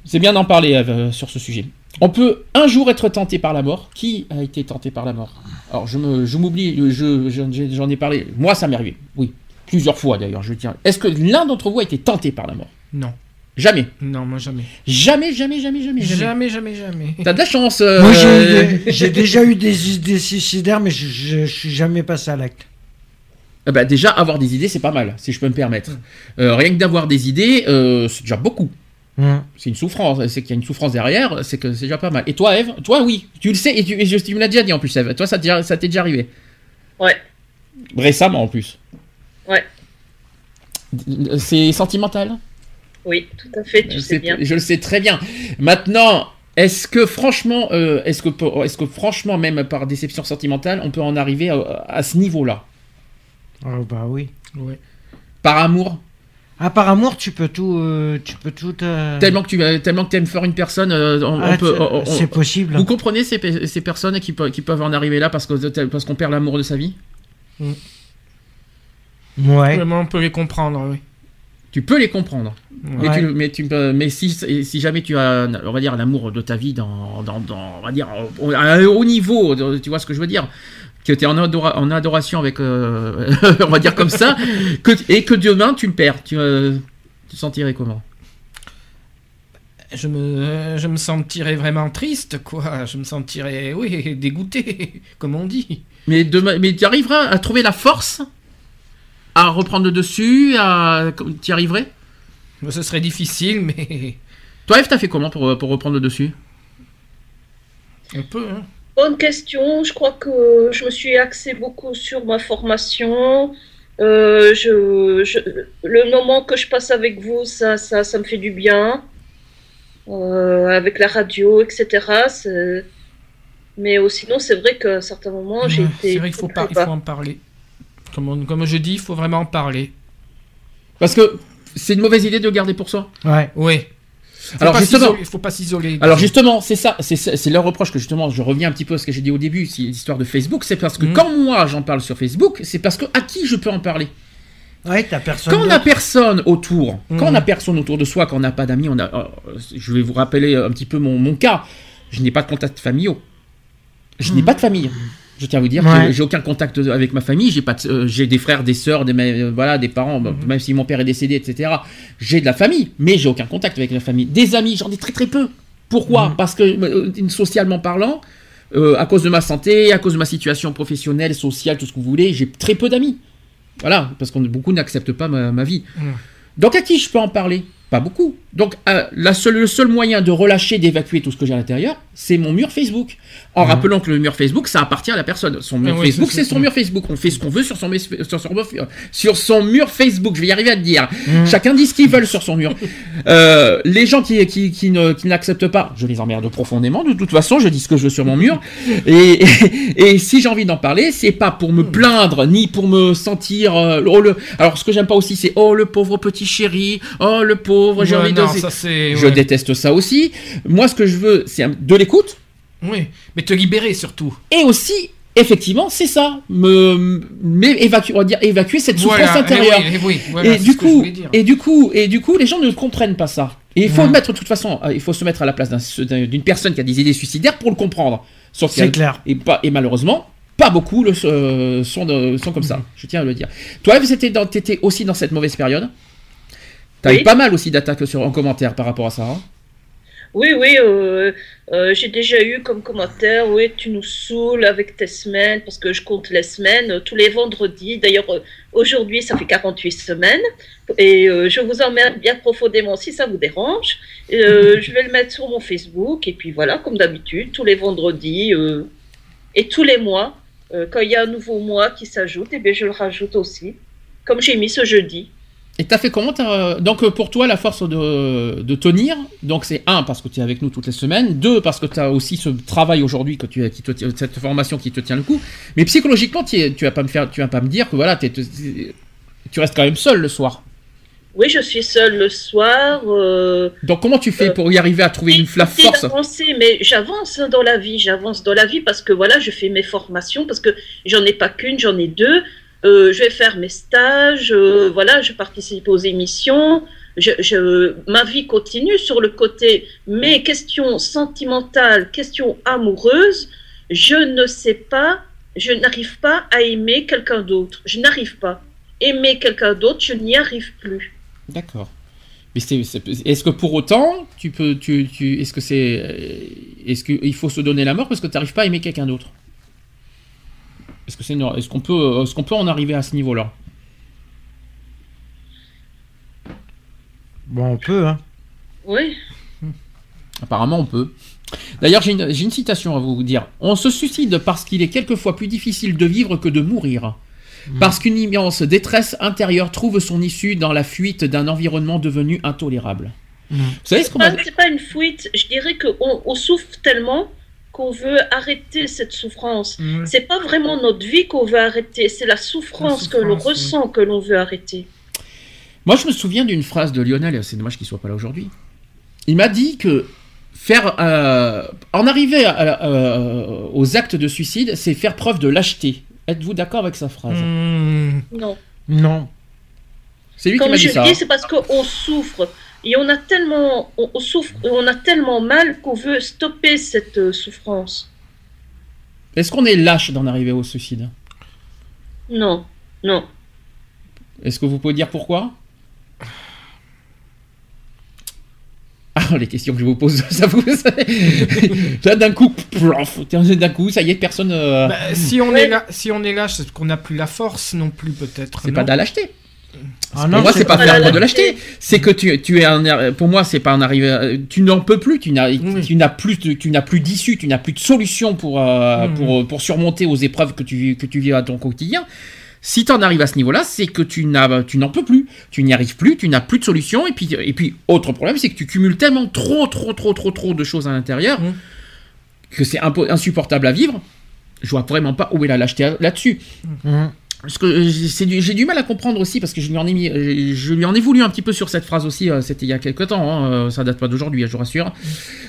C'est bien d'en parler euh, sur ce sujet. On peut un jour être tenté par la mort. Qui a été tenté par la mort? Alors je m'oublie, je, je- j'ai- j'en ai parlé. Moi, ça m'est arrivé. Oui, plusieurs fois d'ailleurs. Je tiens. Est-ce que l'un d'entre vous a été tenté par la mort? Non, Jamais, non, moi jamais. jamais, jamais, jamais, jamais, jamais. Jamais, jamais, jamais. T'as de la chance. euh, Moi, j'ai eu des- <laughs> j'ai déjà eu des idées suicidaires, mais je, je, je suis jamais passé à l'acte. eh ben, déjà avoir des idées, c'est pas mal, si je peux me permettre. Euh, rien que d'avoir des idées, euh, c'est déjà beaucoup. Hum. C'est une souffrance, c'est qu'il y a une souffrance derrière, c'est que c'est déjà pas mal. Et toi, Eve? Toi, oui, tu le sais, et tu, et je- tu me l'as déjà dit en plus, Eve. Toi, ça t'est déjà- ça t'est déjà arrivé Ouais. Récemment en plus. Ouais. C'est sentimental? Oui, tout à fait, tu sais C'est- bien. Je le sais très bien. Maintenant, Est-ce que franchement, euh, est-ce que, franchement, même par déception sentimentale, on peut en arriver à, à ce niveau-là? Ah bah oui. Ouais. Par amour? Ah, par amour, tu peux tout. euh, tu peux tout. euh, Tellement que tu euh, tellement que aimes faire une personne, euh, on, ah, peut. c'est- on- on- C'est possible. vous comprenez ces, pe- ces personnes qui, pe- qui peuvent en arriver là parce que parce qu'on perd l'amour de sa vie? Ouais. Vraiment, on peut les comprendre, oui. Tu peux les comprendre. Mais, tu, mais, tu mais si, si jamais tu as, on va dire, l'amour de ta vie dans, dans, dans- on va dire, à un haut niveau, tu vois ce que je veux dire que tu es en, adora- en adoration avec, euh, <laughs> on va dire comme ça, que, et que demain tu le perds, tu, euh, tu te sentirais comment? Je me, je me sentirais vraiment triste, quoi. Je me sentirais, oui, dégoûté, <laughs> comme on dit. Mais, demain, mais tu arriveras à trouver la force à reprendre le dessus, à, tu y arriverais? Ce serait difficile, <laughs> mais Toi, Eve, t'as fait comment pour, pour reprendre le dessus? on peut, hein. Bonne question. Je crois que je me suis axée beaucoup sur ma formation. Euh, je, je- le moment que je passe avec vous, ça, ça, ça me fait du bien. Euh, avec la radio, etc. Mais oh, sinon, c'est vrai qu'à certains moments, j'ai été. C'est vrai qu'il faut, pas, il faut en parler. Comme, on- comme je dis, il faut vraiment en parler. Parce que c'est une mauvaise idée de le garder pour soi. Ouais. Oui. Alors, pas justement- s'isoler- Il faut pas s'isoler. Alors justement, c'est ça, c'est c'est leur reproche que justement, je reviens un petit peu à ce que j'ai dit au début, c'est l'histoire de Facebook, c'est parce que Mhm. quand moi j'en parle sur Facebook, c'est parce que à qui je peux en parler? Ouais, t'as personne. Quand on n'a personne autour, quand on n'a personne autour de soi, quand on n'a pas d'amis, on a, euh, je vais vous rappeler un petit peu mon, mon cas, je n'ai pas de contact familiaux, je n'ai pas de famille. Je tiens à vous dire Ouais. que j'ai aucun contact avec ma famille, j'ai pas, de- euh, j'ai des frères, des sœurs, des, euh, voilà, des parents, bah, même si mon père est décédé, etc. J'ai de la famille, mais j'ai aucun contact avec la famille. Des amis, j'en ai très très peu. Pourquoi Mhm. Parce que euh, socialement parlant, à cause de ma santé, à cause de ma situation professionnelle, sociale, tout ce que vous voulez, j'ai très peu d'amis. Voilà, parce que beaucoup n'acceptent pas ma, ma vie. Mhm. Donc à qui je peux en parler? Pas beaucoup. Donc euh, la seule, le seul moyen de relâcher, d'évacuer tout ce que j'ai à l'intérieur, c'est mon mur Facebook. En Mhm. rappelant que le mur Facebook, ça appartient à la personne. Son mur Ah Facebook, c'est son mur Facebook. On fait ce qu'on veut sur son, sur, son, sur son mur Facebook. Je vais y arriver à le dire. Mhm. Chacun dit ce qu'il veut sur son mur. <laughs> Euh, les gens qui, qui, qui n'acceptent pas, je les emmerde profondément. De toute façon, je dis ce que je veux sur mon mur. Et, et, et si j'ai envie d'en parler, c'est pas pour me plaindre, ni pour me sentir. euh, oh, le... Alors, ce que j'aime pas aussi, c'est oh le pauvre petit chéri, oh le pauvre, j'ai Ouais, envie non, de. ça. Je déteste ça aussi. Moi, ce que je veux, c'est de l'écoute. Oui, mais te libérer surtout. Et aussi, effectivement, c'est ça. Me, mais évacuer, on va dire évacuer cette souffrance Voilà, eh intérieure. oui, eh oui, voilà, et du coup, et du coup, et du coup, les gens ne comprennent pas ça. Et il faut Ouais. le mettre de toute façon, euh, il faut se mettre à la place d'un- d'un- d'une personne qui a des idées suicidaires pour le comprendre. C'est clair. Et, pas, et malheureusement, pas beaucoup le, euh, sont, de- sont comme ça. Mhm. Je tiens à le dire. Toi, t'étais aussi dans cette mauvaise période? T'as Oui. eu pas mal aussi d'attaques en commentaire par rapport à ça. hein. Oui, oui, euh, euh, j'ai déjà eu comme commentaire, oui, tu nous saoules avec tes semaines, parce que je compte les semaines, euh, tous les vendredis. D'ailleurs, aujourd'hui, ça fait 48 semaines, et je vous emmerde bien profondément si ça vous dérange. <laughs> Je vais le mettre sur mon Facebook, et puis voilà, comme d'habitude, tous les vendredis et tous les mois, quand il y a un nouveau mois qui s'ajoute, eh bien, je le rajoute aussi, comme j'ai mis ce jeudi. Et t'as fait comment t'as- Donc euh, pour toi, la force de, de tenir, donc c'est un parce que tu es avec nous toutes les semaines, deux parce que tu as aussi ce travail aujourd'hui que tu as, qui te tient- cette formation qui te tient le coup. Mais psychologiquement, tu tu vas pas me faire, tu vas pas me dire que voilà, tu restes quand même seul le soir. Oui, je suis seule le soir. euh, Donc comment tu fais Euh, pour y arriver à trouver une la force? d'avancer, mais j'avance hein, dans la vie, j'avance dans la vie parce que voilà, je fais mes formations, parce que j'en ai pas qu'une, j'en ai deux. Euh, je vais faire mes stages, euh, voilà, je participe aux émissions. Ma vie continue sur le côté, mais questions sentimentales, questions amoureuses, je ne sais pas, je n'arrive pas à aimer quelqu'un d'autre. Je n'arrive pas. Aimer quelqu'un d'autre, je n'y arrive plus. D'accord. Est-ce que pour autant, tu peux, est-ce que c'est, euh, est-ce qu'il faut se donner la mort parce que tu n'arrives pas à aimer quelqu'un d'autre? Est-ce que c'est, une- est-ce qu'on peut, est-ce qu'on peut en arriver à ce niveau-là? Bon, on peut, hein. Oui. Apparemment, on peut. D'ailleurs, j'ai une, j'ai une citation à vous dire. On se suicide parce qu'il est quelquefois plus difficile de vivre que de mourir. Parce qu'une immense détresse intérieure trouve son issue dans la fuite d'un environnement devenu intolérable. Vous savez ce qu'on Pas- m'a C'est pas une fuite, je dirais qu'on on souffre tellement qu'on veut arrêter cette souffrance. Ouais. C'est pas vraiment notre vie qu'on veut arrêter, c'est la souffrance, que l'on oui. ressent que l'on veut arrêter. Moi, je me souviens d'une phrase de Lionel, c'est dommage qu'il soit pas là aujourd'hui. Il m'a dit que faire, euh, en arriver à- euh, aux actes de suicide, c'est faire preuve de lâcheté. Êtes-vous d'accord avec sa phrase? Mmh. Non. Non. C'est lui qui Comme m'a je dit ça. dis, hein. c'est parce qu'on souffre. Et on a tellement, on, on souffre, on a tellement mal qu'on veut stopper cette euh, souffrance. Est-ce qu'on est lâche d'en arriver au suicide? Non, non. Est-ce que vous pouvez dire pourquoi? Ah, <laughs> les questions que je vous pose, <laughs> ça vous. Là, d'un coup, d'un coup, ça y est, personne. euh, Bah, si on Ouais. est là, si on est là, c'est qu'on n'a plus la force non plus peut-être. c'est pas de la lâcheté. Ah pour moi, c'est pas pas faire de lâcheté. C'est que tu, tu es un. Pour moi, c'est pas un arrivé. Tu n'en peux plus. Tu n'as, Oui. tu n'as plus, tu n'as plus d'issue. Tu n'as plus de solution pour euh, Mhm. pour pour surmonter aux épreuves que tu vis- que tu vis à ton quotidien. Si tu en arrives à ce niveau-là, c'est que tu n'as, tu n'en peux plus. Tu n'y arrives plus. Tu n'as plus de solution. Et puis et puis autre problème, c'est que tu cumules tellement trop trop trop trop trop de choses à l'intérieur Mhm. que c'est insupportable à vivre. Je vois vraiment pas où est la lâcheté là-dessus. Mhm. Parce que euh, j'ai c'est du- j'ai du mal à comprendre aussi parce que je lui en ai mis, euh, je lui en ai voulu un petit peu sur cette phrase aussi. euh, C'était il y a quelques temps, hein, ça date pas d'aujourd'hui, je vous rassure.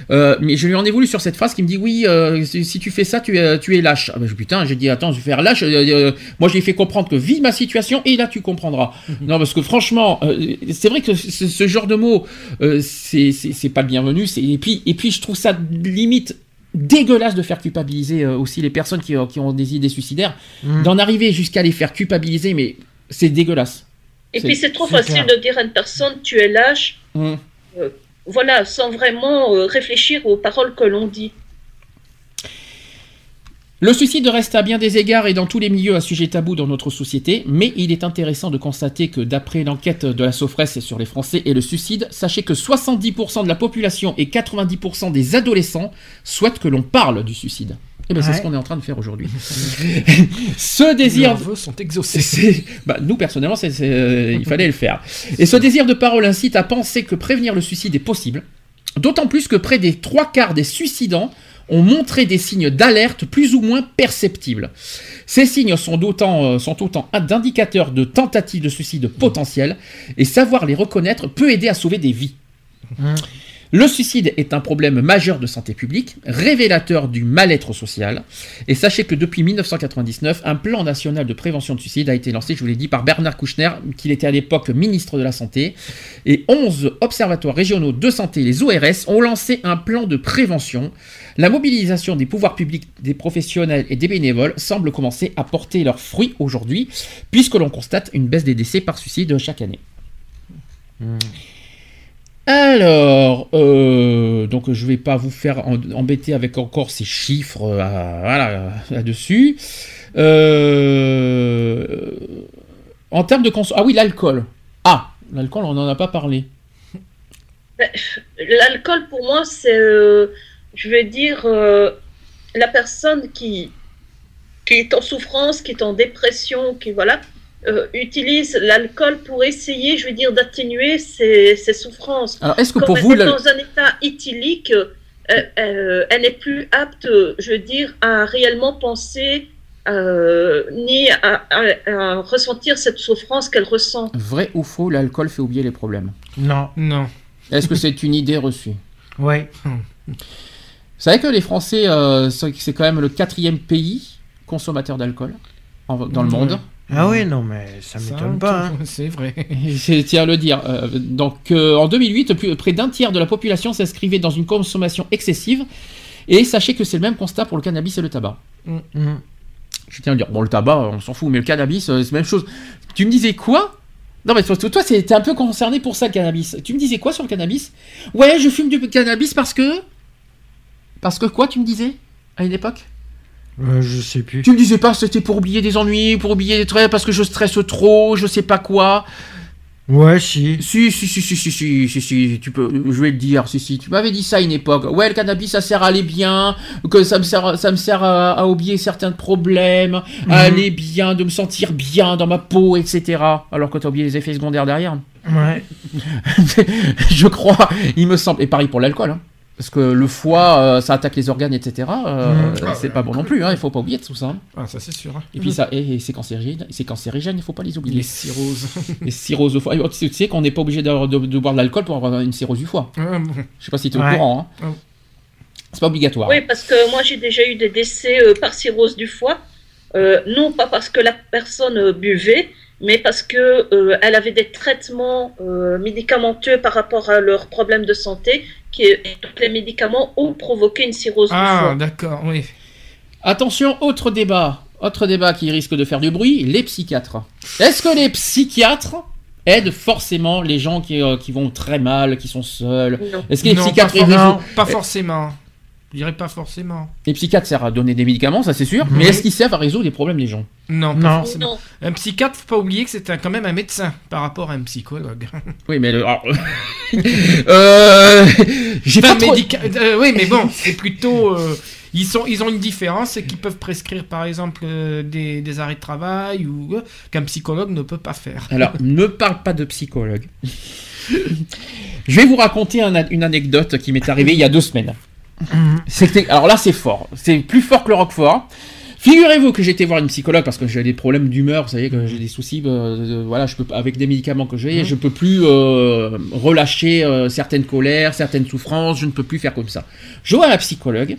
Euh, mais je lui en ai voulu sur cette phrase qui me dit oui, euh, si, tu fais ça, tu es, tu es lâche. Ah ben, putain, j'ai dit attends, je vais faire lâche. euh, moi, je lui ai fait comprendre que vis ma situation et là tu comprendras. Non, parce que franchement, euh, c'est vrai que ce, ce genre de mots, euh, c'est c'est- c'est pas le bienvenu. c'est- Et puis, et puis, je trouve ça limite dégueulasse de faire culpabiliser euh, aussi les personnes qui, euh, qui ont des idées suicidaires Mhm. d'en arriver jusqu'à les faire culpabiliser, mais c'est dégueulasse. Et C'est- puis c'est trop facile clair. de dire à une personne tu es lâche, Hum. voilà, sans vraiment euh, réfléchir aux paroles que l'on dit. Le suicide reste à bien des égards et dans tous les milieux un sujet tabou dans notre société, mais il est intéressant de constater que d'après l'enquête de la Sofresse sur les Français et le suicide, sachez que 70% de la population et 90% des adolescents souhaitent que l'on parle du suicide. Et bien c'est Ouais. ce qu'on est en train de faire aujourd'hui. <laughs> ce désir... Vœux sont exaucés. <laughs> C'est- bah, nous personnellement, c'est- c'est, euh, il fallait le faire. Et ce désir de parole incite à penser que prévenir le suicide est possible, d'autant plus que près des trois quarts des suicidants ont montré des signes d'alerte plus ou moins perceptibles. Ces signes sont d'autant, euh, sont autant d'indicateurs de tentatives de suicide potentielles, et savoir les reconnaître peut aider à sauver des vies. Le suicide est un problème majeur de santé publique, révélateur du mal-être social. Et sachez que depuis 1999, un plan national de prévention de suicide a été lancé, je vous l'ai dit, par Bernard Kouchner, qu'il était à l'époque ministre de la Santé. Et 11 observatoires régionaux de santé, les ORS, ont lancé un plan de prévention. La mobilisation des pouvoirs publics, des professionnels et des bénévoles semble commencer à porter leurs fruits aujourd'hui, puisque l'on constate une baisse des décès par suicide chaque année. Alors, euh, donc je vais pas vous faire embêter avec encore ces chiffres euh, là-dessus. Euh, en termes de consommation... Ah oui, l'alcool. Ah, l'alcool, on n'en a pas parlé. L'alcool, pour moi, c'est, je vais dire, euh, la personne qui, qui est en souffrance, qui est en dépression, qui voilà, euh, utilise l'alcool pour essayer, je veux dire, d'atténuer ses, ses souffrances. Alors, est-ce que Comme pour elle vous... est dans un état éthylique, euh, euh, elle n'est plus apte, je veux dire, à réellement penser euh, ni à, à- à ressentir cette souffrance qu'elle ressent. Vrai ou faux, l'alcool fait oublier les problèmes? Non. Non. Est-ce que c'est une idée reçue? Ouais. Vous savez que les Français, euh, c'est quand même le quatrième pays consommateur d'alcool dans le Ouais. monde. Ah oui, non, mais ça m'étonne pas. hein. <laughs> C'est vrai. <laughs> C'est tiens à le dire. Euh, donc euh, en 2008, plus- près d'un tiers de la population s'inscrivait dans une consommation excessive. Et sachez que c'est le même constat pour le cannabis et le tabac. Mhm. Je tiens à le dire. Bon, le tabac, on s'en fout, mais le cannabis, euh, c'est la même chose. Tu me disais quoi? Non, mais toi, toi t'es un peu concerné pour ça, le cannabis. Tu me disais quoi sur le cannabis? Ouais, je fume du cannabis parce que. Parce que quoi, tu me disais À une époque Euh, je sais plus. Tu me disais pas c'était pour oublier des ennuis, pour oublier des trucs, parce que je stresse trop, je sais pas quoi. Ouais, si. Si, si, si, si, si, si, si, si, tu peux, je vais le dire, si, si, tu m'avais dit ça à une époque. Ouais, le cannabis, ça sert à aller bien, que ça me sert, ça me sert à, à oublier certains problèmes, à aller bien, de me sentir bien dans ma peau, etc. Alors que t'as oublié les effets secondaires derrière. Ouais. <laughs> je crois, il me semble, et pareil pour l'alcool, hein. Parce que le foie, euh, ça attaque les organes, etc. euh, Mm. c'est pas bon non plus, hein, il faut pas oublier tout ça. hein. Ah, ça c'est sûr. hein. Et puis ça, et, et c'est cancérigène, c'est cancérigène, il faut pas les oublier. Les cirrhoses. <laughs> Les cirrhoses au foie. Et Tu sais qu'on n'est pas obligé de, de- de boire de l'alcool pour avoir une cirrhose du foie. Ah, bon. Je sais pas si tu es Ouais. au courant. Hein. Oh. C'est pas obligatoire. Oui, parce que moi j'ai déjà eu des décès euh, par cirrhose du foie, Euh, non pas parce que la personne euh, buvait, mais parce que euh, elle avait des traitements euh, médicamenteux par rapport à leurs problèmes de santé, qui donc les médicaments ont provoqué une cirrhose du Ah, foie. d'accord, oui. Attention, autre débat. Autre débat qui risque de faire du bruit, les psychiatres. Est-ce que les psychiatres aident forcément les gens qui, euh, qui vont très mal, qui sont seuls? Non. Est-ce que les non, psychiatres, pas, for- résolvent- pas forcément. Je dirais pas forcément. les psychiatres servent à donner des médicaments, ça c'est sûr, mais Mhm. est-ce qu'ils servent à résoudre les problèmes des gens? Non, pas Non. forcément. Non. Un psychiatre, faut pas oublier que c'est un- quand même un médecin par rapport à un psychologue. <laughs> Oui, mais le- alors, <laughs> euh, j'ai pas Enfin, trop- médica- euh, oui, mais bon, c'est plutôt. euh, ils, sont, ils ont une différence, c'est qu'ils peuvent prescrire par exemple euh, des, des arrêts de travail ou euh, qu'un psychologue ne peut pas faire. Alors, <laughs> ne parle pas de psychologue. Je vais vous raconter un- une anecdote qui m'est arrivée il y a deux semaines. C'était, alors là, c'est fort. C'est plus fort que le Roquefort. Figurez-vous que j'étais voir une psychologue parce que j'ai des problèmes d'humeur, vous savez que j'ai des soucis, euh, de- voilà, je peux avec des médicaments que j'ai, je peux plus euh, relâcher euh, certaines colères, certaines souffrances, je ne peux plus faire comme ça. Je vois la psychologue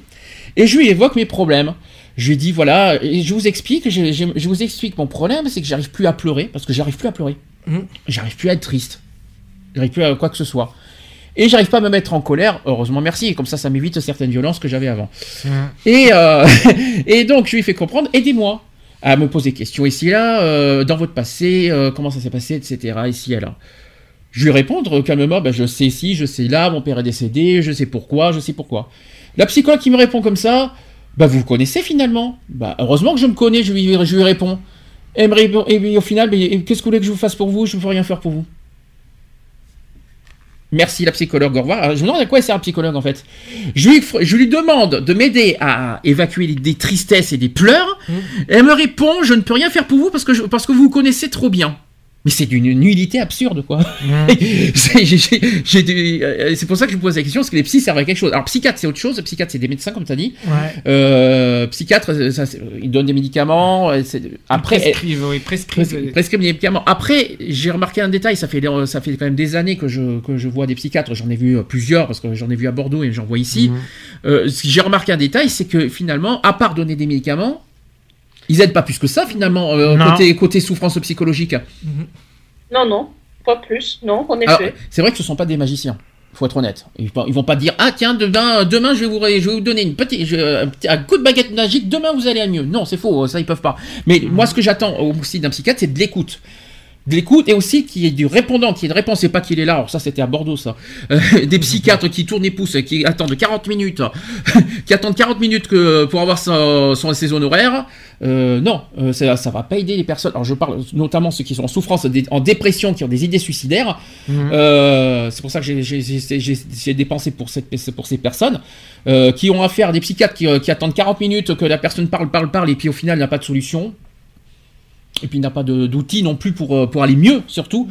et je lui évoque mes problèmes. Je lui dis voilà, et je vous explique, je, je- je vous explique mon problème, c'est que j'arrive plus à pleurer parce que j'arrive plus à pleurer, Mhm. j'arrive plus à être triste, j'arrive plus à quoi que ce soit. Et j'arrive pas à me mettre en colère, heureusement merci, et comme ça ça m'évite certaines violences que j'avais avant. Et, euh, <laughs> et donc, je lui fais comprendre, aidez-moi à me poser des questions ici et là, euh, dans votre passé, euh, comment ça s'est passé, etc., ici et là. Je lui répondre calmement, ben, je sais ici, je sais là, mon père est décédé, je sais pourquoi, je sais pourquoi. La psychologue qui me répond comme ça, bah vous vous connaissez finalement. Bah heureusement que je me connais, je lui, je lui réponds. Et, et au final, et qu'est-ce que vous voulez que je vous fasse pour vous? Je ne peux rien faire pour vous. Merci la psychologue, au revoir. Je me demande à quoi sert un psychologue en fait. Je lui, je lui demande de m'aider à évacuer des- tristesses et des pleurs. Et elle me répond Je ne peux rien faire pour vous parce que, je- parce que vous vous connaissez trop bien. Mais c'est d'une nullité absurde, quoi. <laughs> Euh, c'est pour ça que je vous pose la question parce que les psys servent à quelque chose. Alors, psychiatre, c'est autre chose. Psychiatre, c'est des médecins, comme tu as dit. Ouais. Euh, psychiatre, ça, c'est- ils donnent des médicaments. euh, Après, Ils prescrivent, oui, prescrivent. Prescri- prescrivent des médicaments. Après, j'ai remarqué un détail, ça fait, ça fait quand même des années que je, que je vois des psychiatres, j'en ai vu euh, plusieurs, parce que j'en ai vu à Bordeaux et j'en vois ici. Mhm. Euh, j'ai remarqué un détail, c'est que finalement, à part donner des médicaments, ils aident pas plus que ça finalement, euh, côté, côté souffrance psychologique. Non, non, pas plus, non, en Alors, effet. c'est vrai que ce sont pas des magiciens. Faut être honnête. Ils, vont- ils vont pas dire ah tiens demain demain je vais vous je vais vous donner une petite je- un, coup de baguette magique demain vous allez aller mieux. Non c'est faux ça ils peuvent pas. Mais moi ce que j'attends aussi d'un psychiatre c'est de l'écoute. De l'écoute et aussi qu'il y ait du répondant, qu'il y ait une réponse et pas qu'il est là. Alors ça c'était à Bordeaux ça. Euh, <laughs> des psychiatres qui tournent les pouces, qui attendent 40 minutes, <laughs> qui attendent 40 minutes que pour avoir son, son- ses honoraires. Euh, non, euh, ça, ça va pas aider les personnes. Alors je parle notamment ceux qui sont en souffrance, des- en dépression, qui ont des idées suicidaires. Mhm. C'est pour ça que j'ai- dépensé pour, cette, pour ces personnes qui ont affaire à des psychiatres qui, qui attendent 40 minutes que la personne parle, parle, parle, et puis au final il n'y a pas de solution. Et puis il n'a pas de- d'outils non plus pour, euh, pour aller mieux, surtout.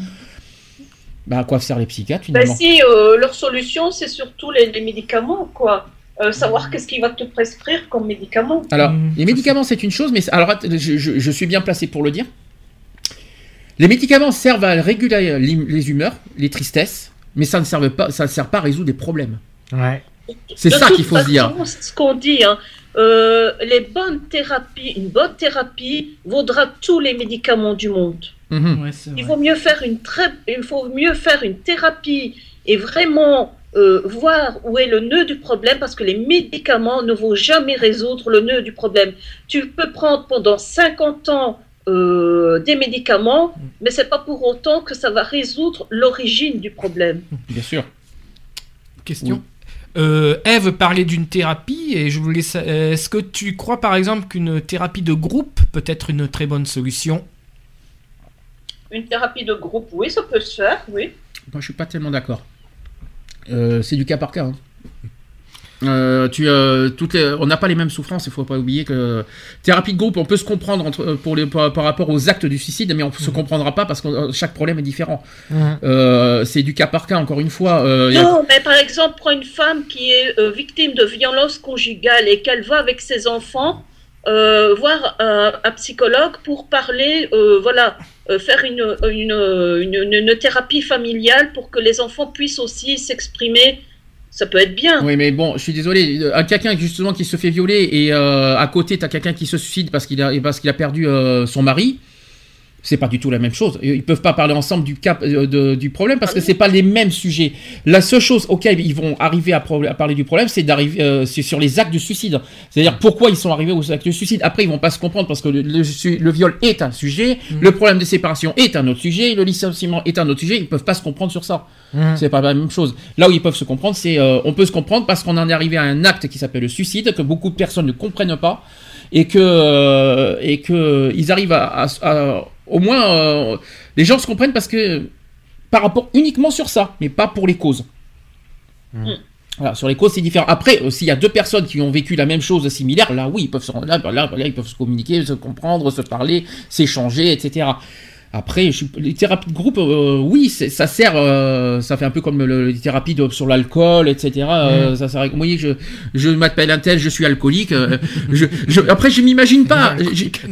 Bah, à quoi servent les psychiatres Ben finalement si, euh, leur solution, c'est surtout les, les médicaments, quoi. Euh, savoir qu'est-ce qu'il va te prescrire comme médicament. Alors, Mhm. les médicaments, c'est une chose, mais alors, je, je- je suis bien placé pour le dire. Les médicaments servent à réguler les les humeurs, les tristesses, mais ça ne servent pas, ça ne sert pas à résoudre des problèmes. Ouais. C'est ça qu'il faut se dire. C'est ce qu'on dit. Hein. Euh, les bonnes thérapies, une bonne thérapie vaudra tous les médicaments du monde. Mhm. Ouais, Il vaut mieux faire une très, il faut mieux faire une thérapie et vraiment euh, voir où est le nœud du problème parce que les médicaments ne vont jamais résoudre le nœud du problème. Tu peux prendre pendant 50 ans euh, des médicaments, mais c'est pas pour autant que ça va résoudre l'origine du problème. Bien sûr. Question? Euh, Eve parlait d'une thérapie et je voulais. Est-ce que tu crois par exemple qu'une thérapie de groupe peut être une très bonne solution? Une thérapie de groupe, oui, ça peut se faire, oui. Moi, je suis pas tellement d'accord. Euh, c'est du cas par cas. hein. Euh, tu, euh, toutes les- on n'a pas les mêmes souffrances. Il faut pas oublier que thérapie de groupe, on peut se comprendre entre, euh, pour les, par, par rapport aux actes du suicide, mais on se comprendra pas parce que chaque problème est différent. Mhm. Euh, c'est du cas par cas. Encore une fois, euh, a- Non, mais par exemple, prends une femme qui est euh, victime de violence conjugale et qu'elle va avec ses enfants euh, voir un, un psychologue pour parler, euh, voilà, euh, faire une, une, une, une- une thérapie familiale pour que les enfants puissent aussi s'exprimer. Ça peut être bien. Oui, mais bon, je suis désolé. Euh, Un quelqu'un justement qui se fait violer et euh, à côté t'as quelqu'un qui se suicide parce qu'il a parce a perdu euh, son mari. C'est pas du tout la même chose. Ils peuvent pas parler ensemble du cap euh, de- du problème parce que c'est pas les mêmes sujets. La seule chose auquel ils vont arriver à, pro- à parler du problème, c'est d'arriver euh, c'est sur les actes du suicide. C'est-à-dire pourquoi ils sont arrivés aux actes du suicide. Après, ils vont pas se comprendre parce que le, le su- le viol est un sujet, le problème de séparation est un autre sujet, le licenciement est un autre sujet. Ils peuvent pas se comprendre sur ça. Mhm. C'est pas la même chose. Là où ils peuvent se comprendre, c'est euh, on peut se comprendre parce qu'on en est arrivé à un acte qui s'appelle le suicide que beaucoup de personnes ne comprennent pas et que euh, et que ils arrivent à, à- à- au moins euh, les gens se comprennent parce que par rapport uniquement sur ça, mais pas pour les causes. Voilà, sur les causes, c'est différent. Après, euh, s'il y a deux personnes qui ont vécu la même chose similaire, là, oui, ils peuvent se, là, là, là, ils peuvent se communiquer, se comprendre, se parler, s'échanger, etc. Après, je les thérapies de groupe, euh, oui, ça sert, euh, ça fait un peu comme le, les thérapies de- sur l'alcool, etc. euh, ça sert, vous voyez, je, je m'appelle un tel, je suis alcoolique. euh, je, je- après, je m'imagine pas, <laughs>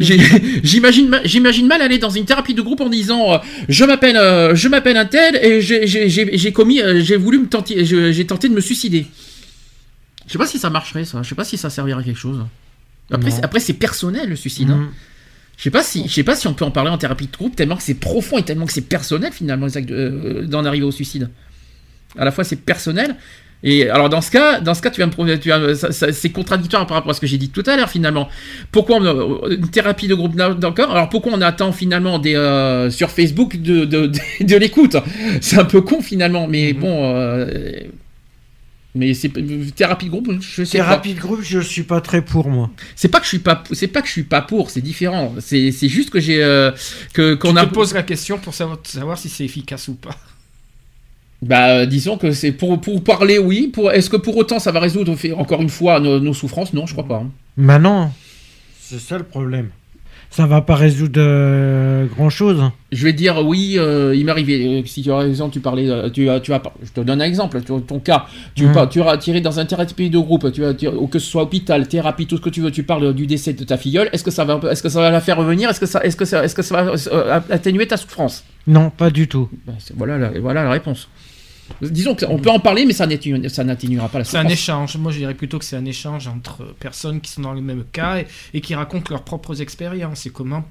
j'imagine, ma- j'imagine mal aller dans une thérapie de groupe en disant, je m'appelle, je m'appelle un tel et j'ai- commis, j'ai voulu me tenter, j'ai tenté de me suicider. Je sais pas si ça marcherait, ça. Je sais pas si ça servirait à quelque chose. Après, après c'est personnel le suicide. hein. Mhm. Je sais pas si, je sais pas si on peut en parler en thérapie de groupe tellement que c'est profond et tellement que c'est personnel finalement les actes de- euh, d'en arriver au suicide. À la fois c'est personnel et alors dans ce cas, dans ce cas tu vas me c'est contradictoire par rapport à ce que j'ai dit tout à l'heure finalement. Pourquoi on- une thérapie de groupe d'accord Alors pourquoi on attend finalement des euh, sur Facebook de de, de, <laughs> de l'écoute? C'est un peu con finalement, mais bon. euh, mais c'est thérapie de groupe, je sais pas. Thérapie de groupe, je suis pas très pour moi. C'est pas que je suis pas, c'est pas que je suis pas pour, c'est différent. C'est, c'est juste que j'ai, euh, que qu'on a. te poses la question pour savoir, savoir si c'est efficace ou pas. Bah, euh, disons que c'est pour pour parler, oui. Pour, est-ce que pour autant ça va résoudre encore une fois nos, nos souffrances? Non, je crois pas. hein. Bah non, c'est ça le problème. Ça va pas résoudre euh, grand chose. Je vais dire oui, euh, il m'est arrivé. euh, Si tu as exemple, tu parlais, euh, tu as, tu as, je te donne un exemple. Tu, ton cas, tu, Mm. par- tu as tiré dans un thérapie de groupe, tu tu que ce soit hôpital, thérapie, tout ce que tu veux. Tu parles du décès de ta filleule. Est-ce que ça va, est-ce que ça va la faire revenir Est-ce que ça, est-ce que ça, est-ce que ça va atténuer ta souffrance? Non, pas du tout. C'est- voilà, la, voilà la réponse. Disons qu'on peut en parler, mais ça n'atténu- ça n'atténuera pas la C'est un souffrance. échange. Moi, je dirais plutôt que c'est un échange entre personnes qui sont dans le même cas et, et qui racontent leurs propres expériences et comment.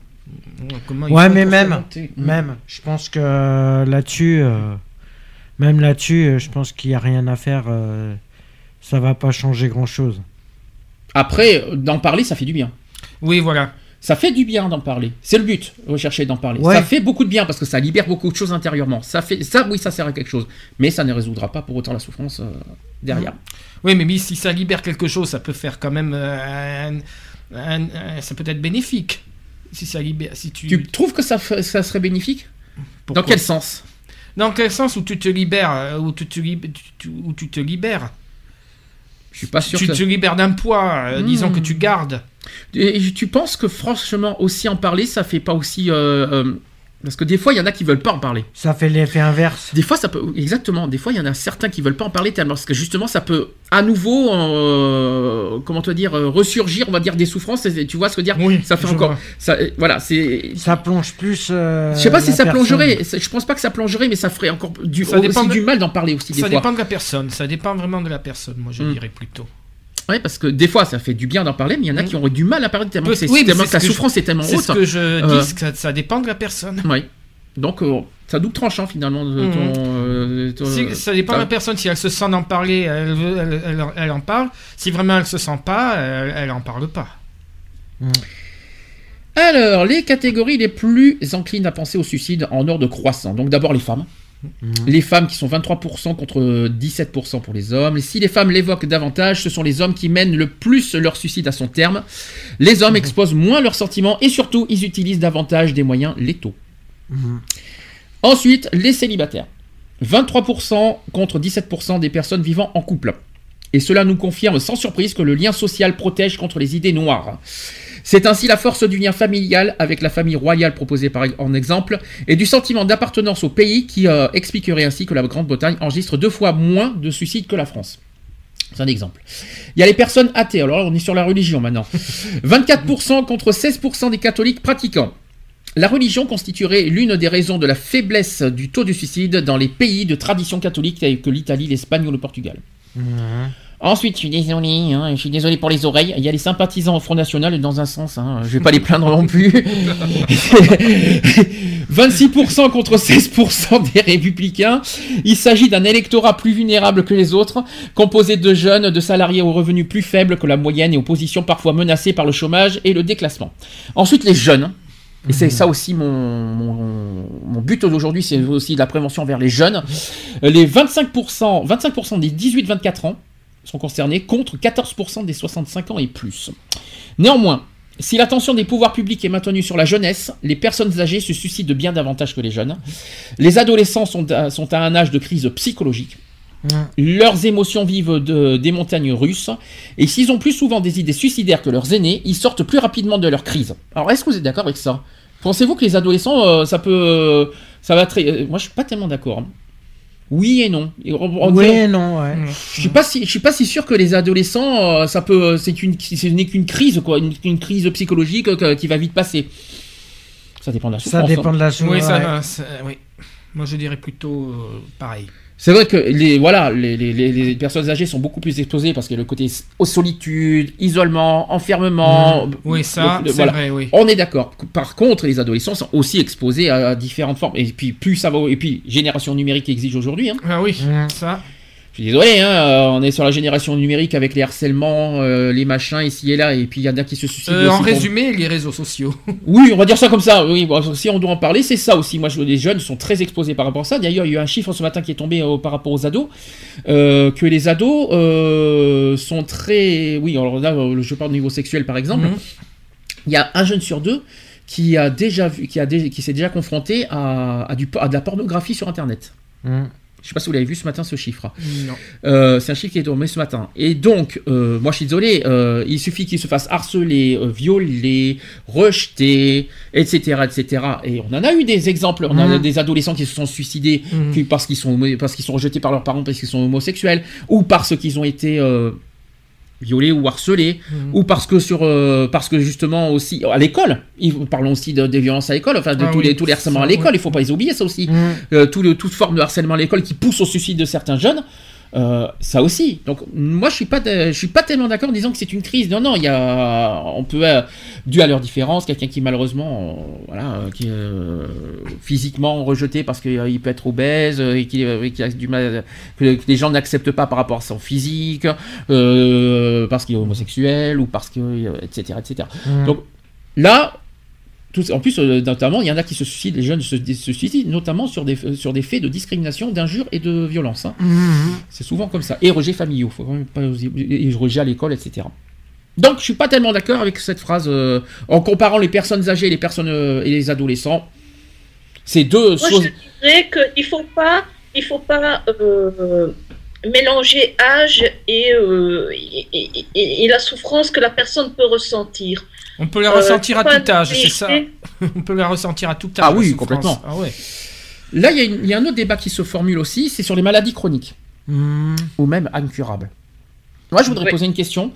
comment ils Ouais, mais même, surmonter. même, je pense que là-dessus, euh, même là-dessus, euh, je pense qu'il y a rien à faire. euh, ça va pas changer grand-chose. Après, d'en parler, ça fait du bien. Oui, voilà. Ça fait du bien d'en parler. C'est le but, rechercher d'en parler. Ouais. Ça fait beaucoup de bien parce que ça libère beaucoup de choses intérieurement. Ça fait, ça, oui, ça sert à quelque chose. Mais ça ne résoudra pas pour autant la souffrance euh, derrière. Oui, mais si ça libère quelque chose, ça peut faire quand même. euh, un- un- un- ça peut être bénéfique. Si ça libère. Si tu. Tu trouves que ça, ça serait bénéfique? Pourquoi? Dans quel sens? Dans quel sens où tu te libères euh, Où tu te, lib- où tu te libères? Je suis pas sûr Tu que. te libères d'un poids, euh, Hmm. disons que tu gardes. Et tu penses que franchement aussi en parler, ça fait pas aussi. euh, euh, Parce que des fois, il y en a qui veulent pas en parler. Ça fait l'effet inverse. Des fois, ça peut. Exactement. Des fois, il y en a certains qui veulent pas en parler tellement. Parce que justement, ça peut à nouveau. euh, comment te dire euh, Ressurgir, on va dire, des souffrances. et- Tu vois ce que dire? Oui, Ça fait encore. vois. Ça, voilà, c'est. Ça plonge plus. euh, Je sais pas si ça personne. plongerait. Je pense pas que ça plongerait, mais ça ferait encore du, Ça dépend aussi de- du mal d'en parler aussi des Ça fois. dépend de la personne. Ça dépend vraiment de la personne, moi, je Hmm. dirais plutôt. Parce que des fois, ça fait du bien d'en parler, mais il y en a Mm. qui auraient du mal à parler tellement Peut- que, c'est- oui, tellement c'est que la je- souffrance est tellement C'est haute. ce que je Euh. dis, c'est que ça, ça dépend de la personne. Oui. Donc, euh, ça double tranchant finalement de Mhm. ton. euh, ton- Si- ça dépend de la personne. Si elle se sent d'en parler, elle, veut- elle, elle- elle en parle. Si vraiment elle se sent pas, elle, en parle pas. Alors, les catégories les plus enclines à penser au suicide en ordre croissant. Donc d'abord les femmes. Mhm. Les femmes qui sont 23% contre 17% pour les hommes. Et si les femmes l'évoquent davantage, ce sont les hommes qui mènent le plus leur suicide à son terme. Les hommes exposent moins leurs sentiments et surtout, ils utilisent davantage des moyens létaux. Mhm. Ensuite, les célibataires. 23% contre 17% des personnes vivant en couple. Et cela nous confirme sans surprise que le lien social protège contre les idées noires. C'est ainsi la force du lien familial avec la famille royale proposée par en exemple et du sentiment d'appartenance au pays qui euh, expliquerait ainsi que la Grande-Bretagne enregistre deux fois moins de suicides que la France. C'est un exemple. Il y a les personnes athées. Alors là, on est sur la religion maintenant. 24% contre 16% des catholiques pratiquants. La religion constituerait l'une des raisons de la faiblesse du taux de suicide dans les pays de tradition catholique tels que l'Italie, l'Espagne ou le Portugal. Ensuite, je suis désolé, hein, je suis désolé pour les oreilles. Il y a les sympathisants au Front National dans un sens, hein, je vais pas les plaindre non plus. <laughs> 26% contre 16% des républicains. Il s'agit d'un électorat plus vulnérable que les autres, composé de jeunes, de salariés aux revenus plus faibles que la moyenne et aux positions parfois menacées par le chômage et le déclassement. Ensuite, les jeunes. Et c'est ça aussi mon, mon, mon but d'aujourd'hui, c'est aussi de la prévention vers les jeunes. Les 25%, 25% des 18-24 ans sont concernés contre 14% des 65 ans et plus. Néanmoins, si l'attention des pouvoirs publics est maintenue sur la jeunesse, les personnes âgées se suicident bien davantage que les jeunes. Les adolescents sont à, sont à un âge de crise psychologique. Leurs émotions vivent de, des montagnes russes. Et s'ils ont plus souvent des idées suicidaires que leurs aînés, ils sortent plus rapidement de leur crise. Alors, est-ce que vous êtes d'accord avec ça? Pensez-vous que les adolescents, euh, ça peut. euh, ça va très. euh, moi, je suis pas tellement d'accord. hein. Oui et non. Oui et non, ouais. je suis pas si, je suis pas si sûr que les adolescents, euh, ça peut, c'est une, ce n'est qu'une crise quoi, une, une crise psychologique euh, qui va vite passer. Ça dépend de la Ça souffrance. dépend hein. de la souffrance. Oui, ça ouais. ça- oui. Moi, je dirais plutôt euh, pareil. C'est vrai que les, voilà, les, les, les- personnes âgées sont beaucoup plus exposées parce qu'il y a le côté solitude, isolement, enfermement. Oui, ça, c'est voilà. vrai, oui. On est d'accord. Par contre, les adolescents sont aussi exposés à, différentes formes. Et puis plus ça va, et puis génération numérique exige aujourd'hui. Hein. Ah oui, Mm. ça. Je suis désolé, hein, euh, on est sur la génération numérique avec les harcèlements, euh, les machins ici et là, et puis il y en a qui se suicident. Euh, en pour- résumé, les réseaux sociaux. <laughs> Oui, on va dire ça comme ça. Oui, bon, si on doit en parler, c'est ça aussi. Moi, je, les jeunes sont très exposés par rapport à ça. D'ailleurs, il y a eu un chiffre ce matin qui est tombé euh, par rapport aux ados, euh, que les ados euh, sont très. Oui, alors là, je parle au niveau sexuel par exemple. Mhm. Il y a un jeune sur deux qui a déjà vu, qui a dé- qui s'est déjà confronté à, à du, à de la pornographie sur Internet. Mm. Je sais pas si vous l'avez vu ce matin ce chiffre. Non. Euh, c'est un chiffre qui est tombé ce matin. Et donc, euh, moi je suis désolé, euh, il suffit qu'il se fasse harceler, violer, rejeter, etc., etc. Et on en a eu des exemples. On a Mhm. des adolescents qui se sont suicidés qui- parce qu'ils sont parce qu'ils sont rejetés par leurs parents parce qu'ils sont homosexuels ou parce qu'ils ont été violés ou harcelés Mhm. ou parce que sur euh, parce que justement aussi à l'école parlons aussi de- des violences à l'école enfin de Ah tous oui, les tous les harcèlements à l'école oui. il faut pas les oublier ça aussi Mm. euh, tout le, toute forme de harcèlement à l'école qui pousse au suicide de certains jeunes, euh, ça aussi. Donc moi je suis pas je suis pas tellement d'accord en disant que c'est une crise. Non non, il y a on peut euh, dû à leurs différences, quelqu'un qui malheureusement euh, voilà qui est physiquement rejeté parce qu'il peut être obèse et qui, euh, et qui a du mal que, les gens n'acceptent pas par rapport à son physique, parce qu'il est homosexuel ou parce que etc etc. Mm. Donc là, tout- en plus, euh, notamment, il y en a qui se suicident, les jeunes se, se suicident, notamment sur des, euh, sur des faits de discrimination, d'injures et de violence. hein. Mm. C'est souvent comme ça. Et rejets familiaux, faut quand même pas et rejets à l'école, etc. Donc, je suis pas tellement d'accord avec cette phrase euh, en comparant les personnes âgées et les personnes euh, et les adolescents. C'est deux Moi, choses. je dirais qu'il faut pas, il faut pas euh, mélanger âge et, euh, et, et- et- et la souffrance que la personne peut ressentir. On peut la Euh, ressentir à tout âge, c'est ça. <laughs> On peut la ressentir à tout âge. Ah oui, complètement. Ah ouais. Là, il y, a y un autre débat qui se formule aussi, c'est sur les maladies chroniques. Mm. ou même incurable. Moi, je voudrais poser une question.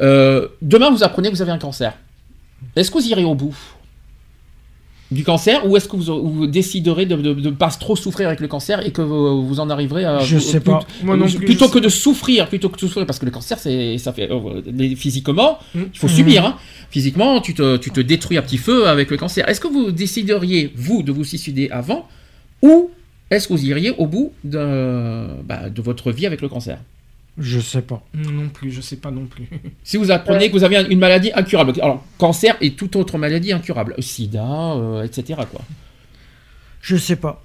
Euh, demain, vous apprenez que vous avez un cancer. Est-ce que vous irez au bout? Du cancer ou est-ce que vous, vous déciderez de ne pas trop souffrir avec le cancer et que vous, vous en arriverez à... Je sais pas. Moi non plus. plutôt je que de souffrir, plutôt que de souffrir, parce que le cancer, c'est, ça fait, euh, physiquement, Mm. il faut subir. Hein. Physiquement, tu te, tu te détruis à petit feu avec le cancer. Est-ce que vous décideriez, vous, de vous suicider avant ou est-ce que vous iriez au bout de, bah, de votre vie avec le cancer? Je sais pas. Non, plus, je sais pas non plus. <laughs> Si vous apprenez Ouais. que vous avez un- une maladie incurable, alors cancer et toute autre maladie incurable, sida, euh, etc. Quoi. Je sais pas.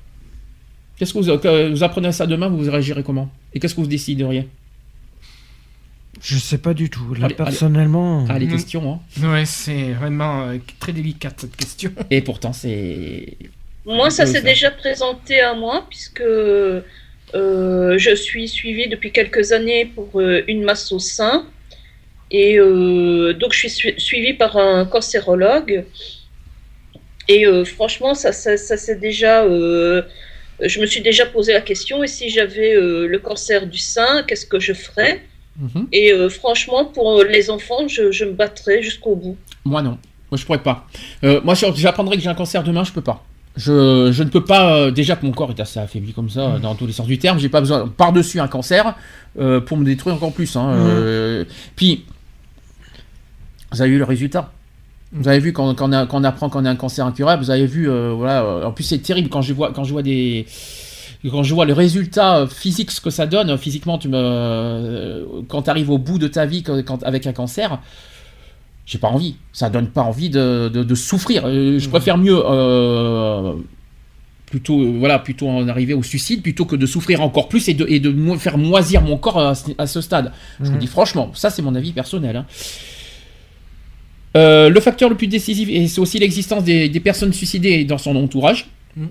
Qu'est-ce que vous, que vous apprenez ça demain, vous réagirez comment? Et qu'est-ce que vous décideriez? Je sais pas du tout. Là, Allez, allez. personnellement. Ah, les Mm. questions, hein. Ouais, c'est vraiment euh, très délicate cette question. Et pourtant, c'est. Moi, ça s'est déjà présenté à moi, puisque Euh, je suis suivie depuis quelques années pour euh, une masse au sein. Et euh, donc, je suis su- suivie par un cancérologue. Et franchement, ça, ça, ça c'est déjà. je me suis déjà posé la question et si j'avais le cancer du sein, qu'est-ce que je ferais? Mhm. Et franchement, pour les enfants, je, je me battrais jusqu'au bout. Moi non. Moi je pourrais pas. Moi j'apprendrais que j'ai un cancer demain, je peux pas. Je, je ne peux pas, euh, déjà que mon corps est assez affaibli comme ça, euh, dans tous les sens du terme, j'ai pas besoin par-dessus un cancer euh, pour me détruire encore plus. hein, euh, puis, vous avez vu le résultat? Vous avez vu quand, quand, on, a- quand on apprend qu'on a un cancer incurable, vous avez vu, voilà, en plus c'est terrible quand je vois, quand je vois des. Quand je vois le résultat physique, ce que ça donne, physiquement, tu me, quand tu arrives au bout de ta vie quand- avec un cancer, j'ai pas envie. Ça donne pas envie de, de- de souffrir. Euh, Je préfère mieux euh, plutôt, euh, voilà, plutôt en arriver au suicide plutôt que de souffrir encore plus et de, et de mo- faire moisir mon corps à, ce- à ce stade. Je vous Mhm. dis franchement, ça c'est mon avis personnel. hein. Euh, le facteur le plus décisif, et c'est aussi l'existence des, des personnes suicidées dans son entourage. Mhm.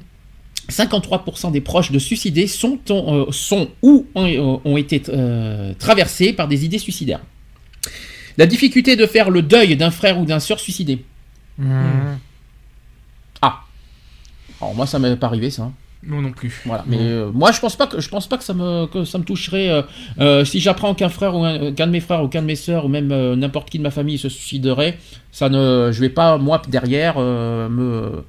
53% des proches de suicidés sont, ont, sont ou ont, ont été traversés par des idées suicidaires. La difficulté de faire le deuil d'un frère ou d'un sœur suicidé. Mhm. Ah. Alors moi ça m'est pas arrivé ça. hein. Non, non plus. Voilà. Mais euh, moi je pense pas que je pense pas que ça me que ça me toucherait. euh, euh, si j'apprends qu'un frère ou un- qu'un de mes frères ou qu'un de mes sœurs ou même euh, n'importe qui de ma famille se suiciderait, ça ne je vais pas moi derrière euh, me,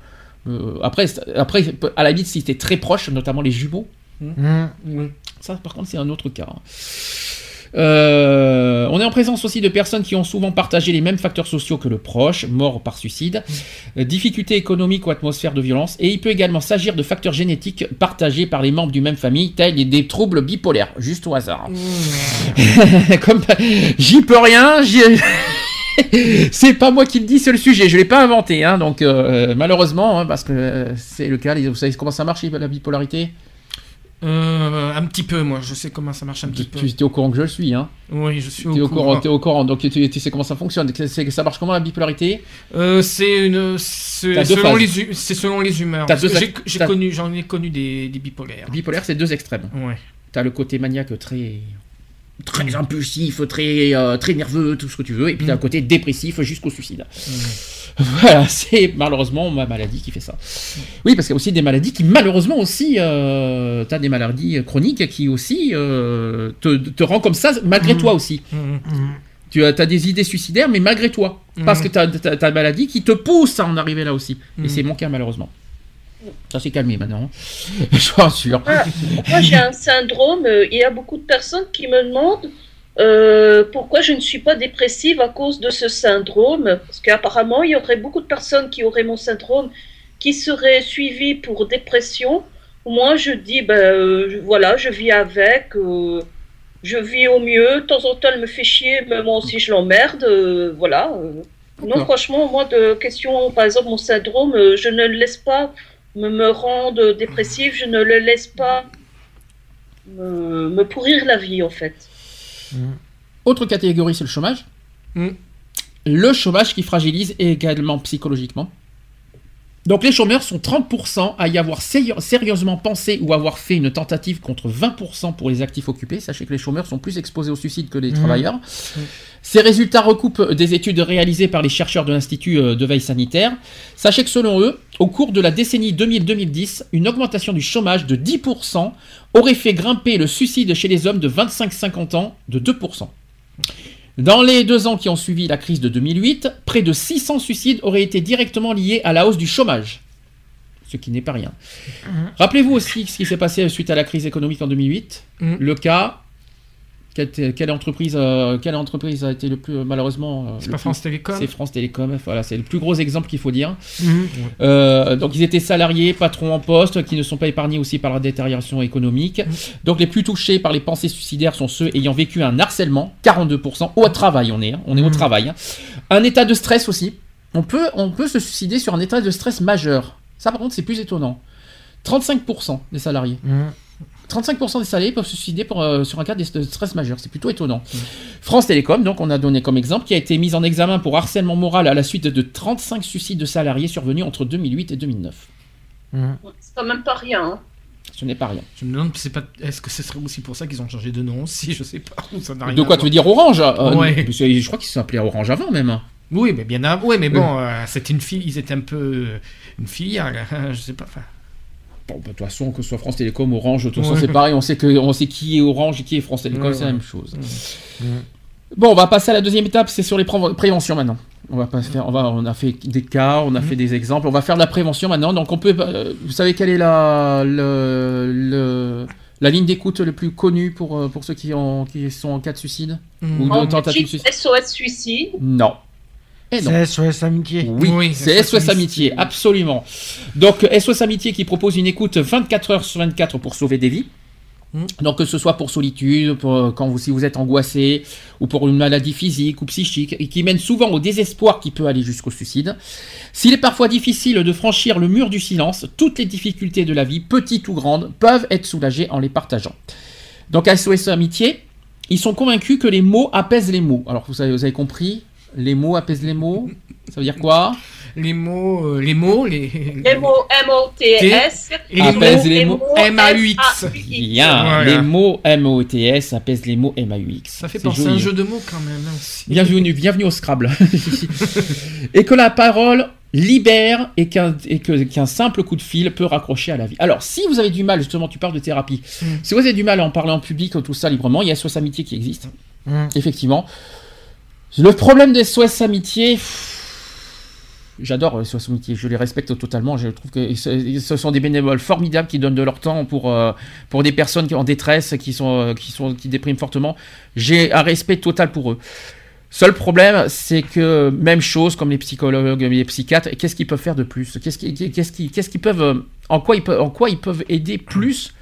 après après à la limite si c'était très proche, notamment les jumeaux. Mhm. Ça, par contre, c'est un autre cas. hein. Euh, on est en présence aussi de personnes qui ont souvent partagé les mêmes facteurs sociaux que le proche, mort par suicide, euh, difficultés économiques ou atmosphère de violence, et il peut également s'agir de facteurs génétiques partagés par les membres d'une même famille, tels des troubles bipolaires, juste au hasard. <laughs> Comme j'y peux rien, j'y- <laughs> c'est pas moi qui le dis, c'est le sujet, je l'ai pas inventé, hein, donc euh, malheureusement, hein, parce que euh, c'est le cas. Vous savez comment ça marche la bipolarité? Euh, un petit peu, moi, je sais comment ça marche un petit tu, peu. tu es au courant que je le suis, hein Oui, je suis es au, courant, courant. t'es au courant, donc tu, tu sais comment ça fonctionne. Ça marche comment la bipolarité? Euh, c'est une, c'est selon les, c'est selon les humeurs. J'ai connu, j'en ai connu des, des bipolaires. Bipolaire, c'est deux extrêmes. Ouais. T'as le côté maniaque très très impulsif, très euh, très nerveux, tout ce que tu veux, et puis t'as Mm. le côté dépressif jusqu'au suicide. <laughs> Voilà, c'est malheureusement ma maladie qui fait ça. Oui, parce qu'il y a aussi des maladies qui malheureusement aussi, euh, t'as des maladies chroniques qui aussi euh, te, te rend comme ça malgré Mm. toi aussi. Mhm. Mhm. Tu as, des idées suicidaires, mais malgré toi. Parce que tu as, une maladie qui te pousse à en arriver là aussi. Et c'est mon cas, malheureusement. Ça s'est calmé maintenant. Je vous rassure. Ah, moi, j'ai un syndrome. euh, Il y a beaucoup de personnes qui me demandent euh, pourquoi je ne suis pas dépressive à cause de ce syndrome? Parce qu'apparemment, il y aurait beaucoup de personnes qui auraient mon syndrome qui seraient suivies pour dépression. Moi, je dis, ben euh, voilà, je vis avec. euh, je vis au mieux. De temps en temps, elle me fait chier, mais moi aussi, je l'emmerde. voilà. Non, franchement, moi, de question, par exemple, mon syndrome, je ne le laisse pas me, me rendre dépressive, je ne le laisse pas me, me pourrir la vie, en fait. Autre catégorie, c'est le chômage. Mm. Le chômage qui fragilise également psychologiquement. Donc les chômeurs sont 30% à y avoir séri- sérieusement pensé ou avoir fait une tentative contre 20% pour les actifs occupés. Sachez que les chômeurs sont plus exposés au suicide que les Mhm. travailleurs. Ces résultats recoupent des études réalisées par les chercheurs de l'Institut euh, de veille sanitaire. Sachez que selon eux, au cours de la décennie 2000-2010, une augmentation du chômage de 10% aurait fait grimper le suicide chez les hommes de 25-50 ans de 2%. Dans les deux ans qui ont suivi la crise de 2008, près de 600 suicides auraient été directement liés à la hausse du chômage. Ce qui n'est pas rien. Rappelez-vous aussi ce qui s'est passé suite à la crise économique en 2008. Mhm. Le cas. Quelle, quelle entreprise, euh, quelle entreprise a été le plus malheureusement euh, C'est pas plus- France Télécom C'est France Télécom. Voilà, c'est le plus gros exemple qu'il faut dire. Mhm. Euh, donc ils étaient salariés, patrons en poste, qui ne sont pas épargnés aussi par la détérioration économique. Donc les plus touchés par les pensées suicidaires sont ceux ayant vécu un harcèlement, 42%, au travail on est, hein, on est au Mhm. travail. hein. Un état de stress aussi. On peut, on peut se suicider sur un état de stress majeur. Ça par contre c'est plus étonnant. 35% des salariés. Mhm. 35% des salariés peuvent se suicider pour, euh, sur un cas de stress majeur. C'est plutôt étonnant. France Télécom, donc on a donné comme exemple, qui a été mise en examen pour harcèlement moral à la suite de 35 suicides de salariés survenus entre 2008 et 2009. Mhm. C'est quand même pas rien. hein. Ce n'est pas rien. Je me demande, c'est pas, est-ce que ce serait aussi pour ça qu'ils ont changé de nom aussi? Je sais pas. Ça rien De quoi tu veux dire Orange? Euh, Ouais. Je crois qu'ils s'appelaient Orange avant même. Oui, mais bien avant. Oui, mais bon, euh, c'était une fille. Ils étaient un peu une filiale. hein, <laughs> je sais pas. enfin, Bon, bah, de toute façon, que ce soit France Télécom, Orange, de toute façon, Ouais. c'est pareil. On sait, que, on sait qui est Orange et qui est France Télécom, Ouais, c'est la même chose. Mm. Bon, on va passer à la deuxième étape, c'est sur les préven- préventions maintenant. On va pas faire, on va, on a fait des cas, on a fait des exemples, on va faire de la prévention maintenant. Donc on peut, euh, vous savez quelle est la, le, le- la ligne d'écoute le plus connue pour, euh, pour ceux qui, ont, qui sont en cas de suicide? Mm. ou de En tentative de suicide SOS suicide. Non. Et non. C'est SOS Amitié. Oui, Oui, c'est SOS SOS Amitié, absolument. Donc SOS Amitié qui propose une écoute 24 heures sur 24 pour sauver des vies. Mm. Donc que ce soit pour solitude, pour, euh, quand vous, si vous êtes angoissé, ou pour une maladie physique ou psychique, et qui mène souvent au désespoir qui peut aller jusqu'au suicide. S'il est parfois difficile de franchir le mur du silence, toutes les difficultés de la vie, petites ou grandes, peuvent être soulagées en les partageant. Donc à SOS Amitié, ils sont convaincus que les mots apaisent les mots. Alors vous avez, vous avez compris Les mots apaisent les mots Ça veut dire quoi Les mots, euh, les mots, les. Les mots M-O-T-S. Et les Apaise mots les mots. M-A-U-X. Bien, les mots M-O-T-S apaisent les mots M-A-U-X. Ça fait penser à un joli. jeu de mots quand même. hein, aussi. Bienvenue, bienvenue au Scrabble. <laughs> et que la parole libère et qu'un simple coup de fil peut raccrocher à la vie. Alors, si vous avez du mal, justement, tu parles de thérapie, Mm. si vous avez du mal à en parler en public, tout ça librement, il y a SOS Amitié qui existe, Mm. effectivement. Le problème des SOS Amitié, j'adore les SOS Amitié, je les respecte totalement, je trouve que ce sont des bénévoles formidables qui donnent de leur temps pour, euh, pour des personnes qui en détresse, qui, sont, euh, qui, sont, qui dépriment fortement. J'ai un respect total pour eux. Seul problème, c'est que même chose comme les psychologues, les psychiatres, qu'est-ce qu'ils peuvent faire de plus? Qu'est-ce qu'ils qu'ils- qu'est-ce qu'ils peuvent, euh, en quoi ils peuvent, en quoi ils peuvent aider plus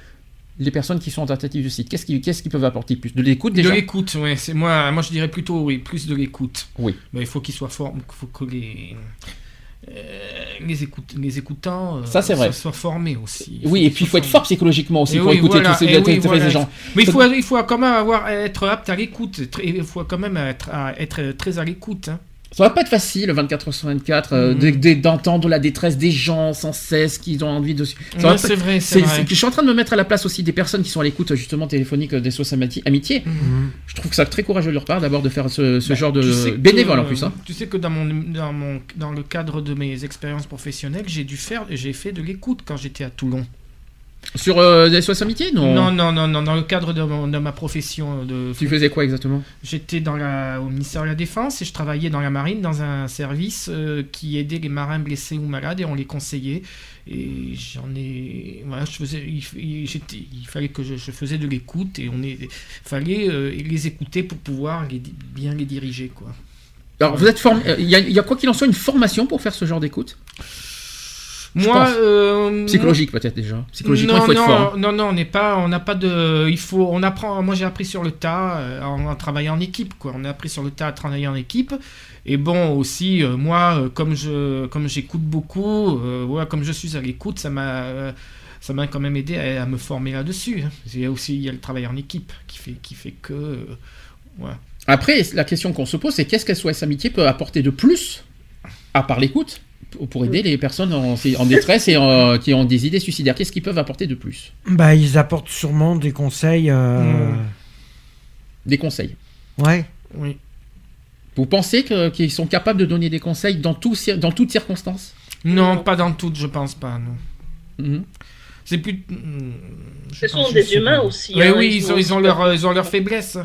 les personnes qui sont en tentative de suicide Qu'est-ce qu'ils peuvent apporter plus? De l'écoute De déjà? l'écoute, ouais. C'est moi, moi je dirais plutôt oui, plus de l'écoute. Oui. Mais il faut qu'ils soient forts, faut que les euh, les, écoute, les écoutants euh, Ça, c'est vrai. soient formés aussi. Oui, et puis il faut être fort psychologiquement aussi Et pour oui, écouter voilà, tous ces, oui, voilà. gens. Mais il faut, il faut quand même avoir, être apte à l'écoute. Il faut quand même être, à- être très à l'écoute. hein. Ça va pas être facile, 24 heures sur 24, euh, de- de- d'entendre la détresse des gens sans cesse, qui ont envie de... Ouais, c'est vrai, C'est- vrai. Je suis en train de me mettre à la place aussi des personnes qui sont à l'écoute justement téléphonique euh, des SOS Amiti- Amitié. Mhm. Je trouve que ça très courageux de leur part d'abord de faire ce, ce Bah, genre de tu sais que, bénévole en euh, plus. Hein. Tu sais que dans mon, dans mon dans le cadre de mes expériences professionnelles, j'ai dû faire j'ai fait de l'écoute quand j'étais à Toulon. Sur euh, des Amitié non, Non non non non dans le cadre de, mon- de ma profession de Tu faisais quoi exactement? J'étais dans la, au ministère de la Défense et je travaillais dans la marine dans un service euh, qui aidait les marins blessés ou malades et on les conseillait. Et j'en ai. Voilà, je faisais, il, il- j'étais- il fallait que je, je faisais de l'écoute et on est, fallait euh, les écouter pour pouvoir les bien les diriger. Quoi. Alors vous êtes formé, euh, il y, a- il y a quoi qu'il en soit une formation pour faire ce genre d'écoute? Moi, euh, Psychologique peut-être déjà. Psychologiquement non, il faut être non, fort. hein. Non, non, on n'est pas, on n'a pas de, il faut, on apprend. Moi, j'ai appris sur le tas euh, en, en travaillant en équipe, quoi. On a appris sur le tas à travailler en équipe. Et bon, aussi, euh, moi, comme je, comme j'écoute beaucoup, euh, voilà, comme je suis à l'écoute, ça m'a, ça m'a quand même aidé à, à me former là-dessus. Il y a aussi, il y a le travail en équipe qui fait, qui fait que. Après la question qu'on se pose c'est qu'est-ce que SOS Amitié peut apporter de plus à part l'écoute? Pour- aider les personnes en, en détresse et en- qui ont des idées suicidaires Qu'est-ce qu'ils peuvent apporter de plus? Bah, ils apportent sûrement des conseils. euh, Mm. Des conseils. Ouais. Oui. Vous pensez qu'ils sont capables de donner des conseils dans, tout cir- dans toutes circonstances? Non, pas dans toutes, je pense pas. Non. Mhm. C'est plus. je Ce sont des humains aussi. Oui, hein, oui, ils ont, ils ont leur, ils ont leur faiblesse.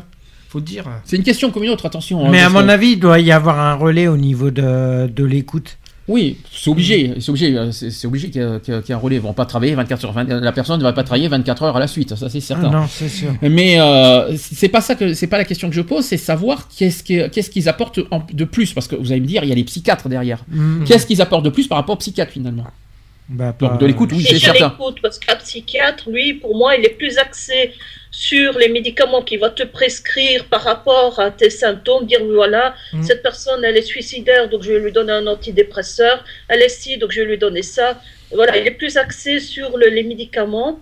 Faut dire. C'est une question comme une autre, attention. hein, Mais à mon que- avis, il doit y avoir un relais au niveau de, de l'écoute. Oui, c'est obligé. C'est obligé, euh, c'est obligé qu'il y, un relais. Ils vont pas travailler 24 sur 20. La personne ne va pas travailler 24 heures à la suite, ça c'est certain. Ah non, c'est sûr. Mais euh, c'est pas ça que c'est pas la question que je pose, c'est savoir qu'est-ce que- qu'est-ce qu'ils apportent en- de plus, parce que vous allez me dire, il y a les psychiatres derrière. Mm. Qu'est-ce qu'ils apportent de plus par rapport aux psychiatres finalement? Bah, Donc pas- de l'écoute, oui, c'est certain. l'écoute parce qu'un psychiatre, lui, pour moi, il est plus axé sur les médicaments qu'il va te prescrire par rapport à tes symptômes, dire voilà, Mm. cette personne, elle est suicidaire, donc je vais lui donner un antidépresseur, elle est ci, donc je vais lui donner ça. Voilà, il est plus axé sur le- les médicaments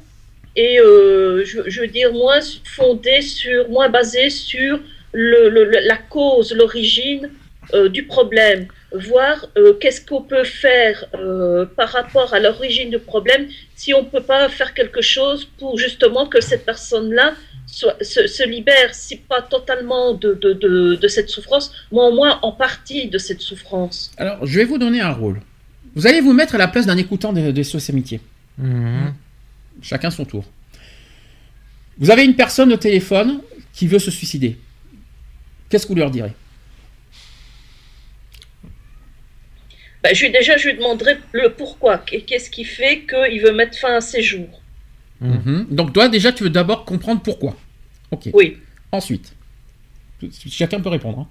et euh, je, je veux dire moins fondé sur, moins basé sur le- la cause, l'origine euh, du problème. Voir euh, qu'est-ce qu'on peut faire euh, par rapport à l'origine du problème, si on ne peut pas faire quelque chose pour justement que cette personne-là se, se libère, si pas totalement de, de, de, de cette souffrance, mais au moins en partie de cette souffrance. Alors, je vais vous donner un rôle. Vous allez vous mettre à la place d'un écoutant des, SOS Amitié. Mhm. Chacun son tour. Vous avez une personne au téléphone qui veut se suicider. Qu'est-ce que vous leur direz? Ben, je, lui- déjà, je lui demanderai le pourquoi. Qu'est- Qu'est-ce qui fait qu'il veut mettre fin à ses jours Mhm. Donc, toi, déjà, tu veux d'abord comprendre pourquoi. Ok. Oui. Ensuite, chacun peut répondre. hein.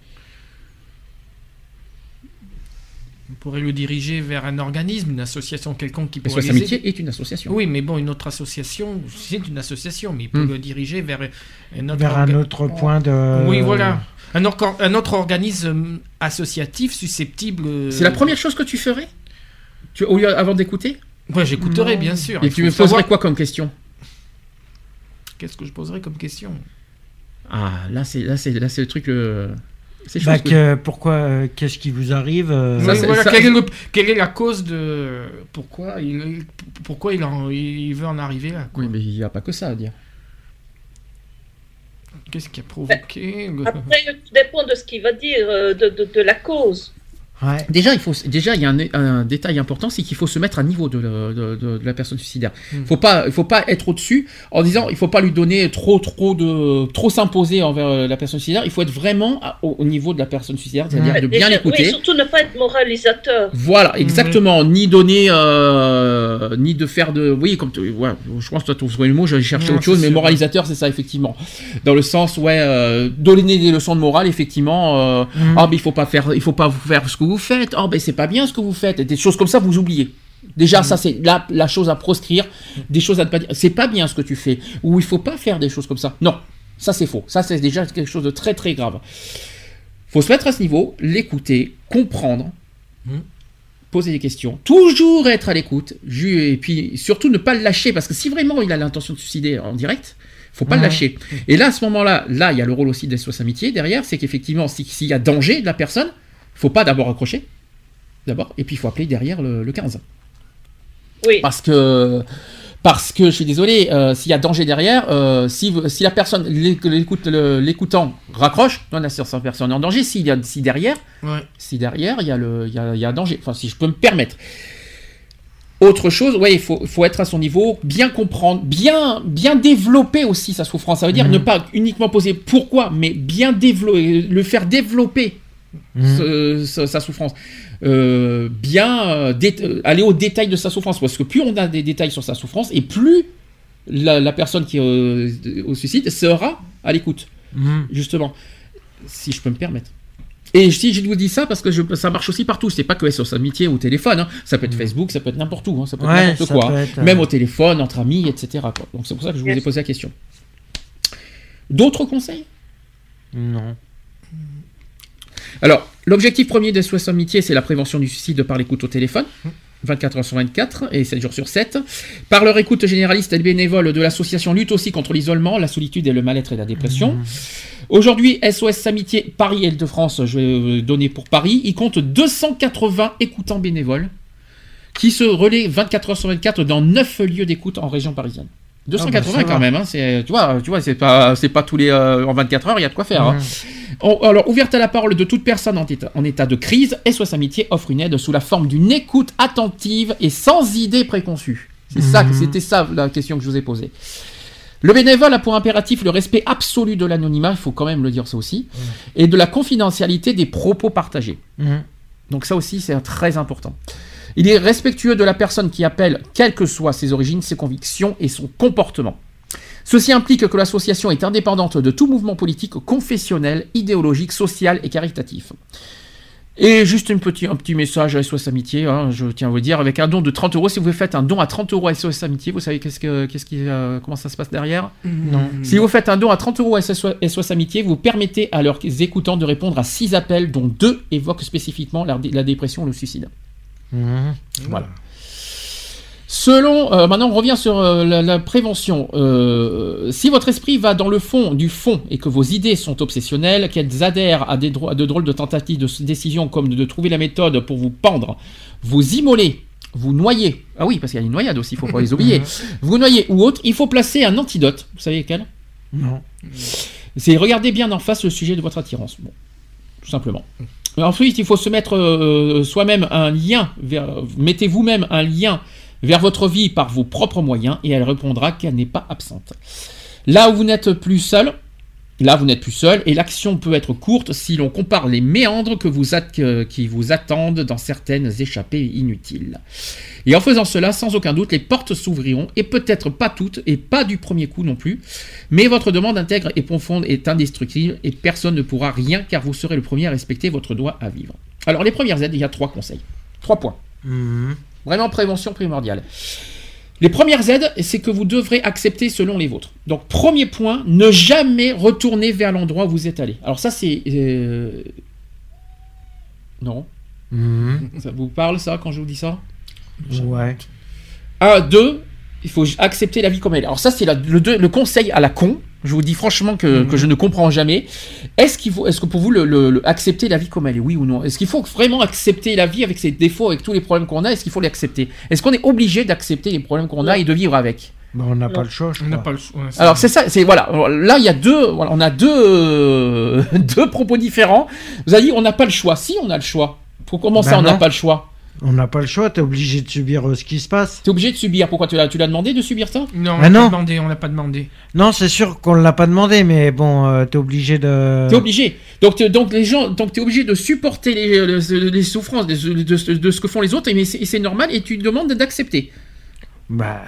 On pourrait le diriger vers un organisme, une association quelconque qui Les pourrait SOS les Amitié est une association. Oui, mais bon, une autre association, c'est une association, mais il peut Hmm. le diriger vers un autre, Vers un orga- autre point de. Oui, voilà. Un, autre organisme associatif susceptible. euh, C'est la première chose que tu ferais tu, au lieu, Avant d'écouter Ouais, j'écouterai, bien sûr. Et tu me poserais savoir- quoi comme question Qu'est-ce que je poserais comme question Ah, là, c'est là, c'est là, c'est le truc. euh, c'est Bah, chose que- que- pourquoi euh, Qu'est-ce qui vous arrive euh, Ça, Oui, c'est- voilà, ça- quelle, est le- quelle est la cause de. Pourquoi il, pourquoi il, en- il veut en arriver là quoi Oui, mais il n'y a pas que ça à dire. Qu'est-ce qui a provoqué Après, tout dépend de ce qu'il va dire, euh, de la cause. Ouais. Déjà, il faut, déjà, il y a un, un détail important, c'est qu'il faut se mettre à niveau de, la- de- de- de la personne suicidaire. Hmm. Faut pas, il faut pas être au-dessus en disant, il faut pas lui donner trop, trop de, trop s'imposer envers euh, la personne suicidaire. Il faut être vraiment à- au, au niveau de la personne suicidaire, c'est-à-dire de bien l'écouter. Oui, surtout ne pas être moralisateur. Voilà, exactement. Ni donner, euh, ni de faire de. Oui, comme tu- ouais, je pense que toi, tu trouves le mot, j'allais chercher autre chose, mais sûr. moralisateur, c'est ça, effectivement. Dans le sens, ouais, euh, donner des leçons de morale, effectivement. euh, Mhm. Ah, mais il faut pas faire, il faut pas vous faire ce que vous faites. Oh, ben c'est pas bien ce que vous faites. Et des choses comme ça, vous oubliez. Déjà, ça, c'est la, la chose à proscrire. Des choses à ne pas dire. C'est pas bien ce que tu fais. Ou il faut pas faire des choses comme ça. Non, ça, c'est faux. Ça, c'est déjà quelque chose de très, très grave. Faut se mettre à ce niveau, l'écouter, comprendre, Mhm. poser des questions, toujours être à l'écoute, et puis surtout ne pas le lâcher, parce que si vraiment il a l'intention de se suicider en direct, faut pas le lâcher. Et là, à ce moment-là, là, il y a le rôle aussi des SOS Amitié derrière, c'est qu'effectivement, si- s'il y a danger de la personne, faut pas d'abord accrocher, d'abord, et puis il faut appeler derrière le, le 15. Oui. Parce que, parce que je suis désolé, euh, s'il y a danger derrière, euh, si, si la personne, l'écoutant raccroche, non, la personne est en danger. Si, si derrière, Ouais. si derrière, il y, a le, il, y a, il y a un danger. Enfin, si je peux me permettre. Autre chose, ouais, il faut, faut être à son niveau, bien comprendre, bien, bien développer aussi sa souffrance. Ça veut dire Mhm. ne pas uniquement poser pourquoi, mais bien développer, le faire développer Mhm. ce- ce- sa souffrance. Euh, bien euh, euh, aller au détail de sa souffrance. Parce que plus on a des détails sur sa souffrance, et plus la, la personne qui est au, au suicide sera à l'écoute Mhm. justement, si je peux me permettre. Et si je vous dis ça, parce que je- ça marche aussi partout, c'est pas que SOS Amitié au téléphone, hein. ça peut être Facebook, ça peut être n'importe où, hein. ça peut être n'importe quoi, hein. être, euh, même au téléphone, entre amis, etc. quoi. Donc c'est pour ça que je vous ai posé la question. D'autres conseils? Non. Alors, l'objectif premier de SOS Amitié, c'est la prévention du suicide par l'écoute au téléphone. 24 heures sur 24 et 7 jours sur 7. Par leur écoute généraliste et bénévole de l'association lutte aussi contre l'isolement, la solitude et le mal-être et la dépression. Aujourd'hui, SOS Amitié Paris et de France, je vais euh, donner pour Paris, il compte 280 écoutants bénévoles qui se relaient 24 heures sur 24 dans 9 lieux d'écoute en région parisienne. 280 Ah bah, quand va. même, hein, c'est, tu vois, tu vois, c'est pas, c'est pas tous les euh, en 24 heures, il y a de quoi faire. hein. Oh, alors, ouverte à la parole de toute personne en état, en état de crise, SOS Amitié offre une aide sous la forme d'une écoute attentive et sans idée préconçue. C'est ça, Mhm. c'était ça la question que je vous ai posée. Le bénévole a pour impératif le respect absolu de l'anonymat, il faut quand même le dire ça aussi, et de la confidentialité des propos partagés. Mhm. Donc ça aussi, c'est très important. Il est respectueux de la personne qui appelle, quelles que soient ses origines, ses convictions et son comportement. Ceci implique que l'association est indépendante de tout mouvement politique, confessionnel, idéologique, social et caritatif. Et juste une petit, un petit message à SOS Amitié, hein, je tiens à vous le dire, avec un don de 30 euros, si vous faites un don à 30 euros à SOS Amitié, vous savez qu'est-ce que, qu'est-ce qui, euh, comment ça se passe derrière? Non. si vous faites un don à 30 euros à SOS, SOS Amitié, vous permettez à leurs écoutants de répondre à 6 appels, dont 2 évoquent spécifiquement la, la dépression ou le suicide. Mhm. Voilà. Selon, euh, maintenant on revient sur euh, la, la prévention. Euh, si votre esprit va dans le fond du fond et que vos idées sont obsessionnelles, qu'elles adhèrent à, des à de drôles de tentatives de décision comme de, de trouver la méthode pour vous pendre, vous immoler, vous noyer. Ah oui, parce qu'il y a une noyade aussi, il faut pas les oublier. <laughs> Vous noyer ou autre, il faut placer un antidote. Vous savez quel Non. c'est regarder bien en face le sujet de votre attirance. Bon, tout simplement. Ensuite, il faut se mettre soi-même un lien, vers, mettez vous-même un lien vers votre vie par vos propres moyens et elle répondra qu'elle n'est pas absente. Là où vous n'êtes plus seul, là vous n'êtes plus seul et l'action peut être courte si l'on compare les méandres qui vous attendent dans certaines échappées inutiles. Et en faisant cela, sans aucun doute, les portes s'ouvriront et peut-être pas toutes et pas du premier coup non plus. Mais votre demande intègre et profonde est indestructible et personne ne pourra rien car vous serez le premier à respecter votre droit à vivre. Alors les premières aides, il y a trois conseils. Trois points. Mhm. Vraiment prévention primordiale. Les premières aides, c'est que vous devrez accepter selon les vôtres. Donc premier point, ne jamais retourner vers l'endroit où vous êtes allé. Alors ça c'est... euh, Non Mhm. Ça vous parle ça quand je vous dis ça? Ouais. Un, deux, il faut accepter la vie comme elle est. Alors ça, c'est le conseil à la con. Je vous dis franchement que, que je ne comprends jamais. Est-ce qu'il faut, est-ce que pour vous, le, le- le- accepter la vie comme elle est, oui ou non? Est-ce qu'il faut vraiment accepter la vie avec ses défauts, avec tous les problèmes qu'on a? Est-ce qu'il faut l'accepter? Est-ce qu'on est obligé d'accepter les problèmes qu'on a et de vivre avec? Bah, on n'a pas le choix, je On n'a crois. pas le choix. Alors c'est ça, c'est voilà. Là, il y a deux, voilà, on a deux, euh, <laughs> deux propos différents. Vous avez dit, on n'a pas le choix. Si, on a le choix. Pour comment ça, Ben on n'a pas le choix On n'a pas le choix, t'es obligé de subir euh, ce qui se passe. T'es obligé de subir. Pourquoi tu l'as, tu l'as demandé de subir ça? Non, on Ah l'a non. pas demandé, on l'a pas demandé. Non, c'est sûr qu'on l'a pas demandé, mais bon, euh, t'es obligé de. T'es obligé. Donc, t'es- donc les gens, donc t'es obligé de supporter les, les- les souffrances de, de- de- de ce que font les autres, mais c'est et c'est normal et tu demandes d'accepter. Bah,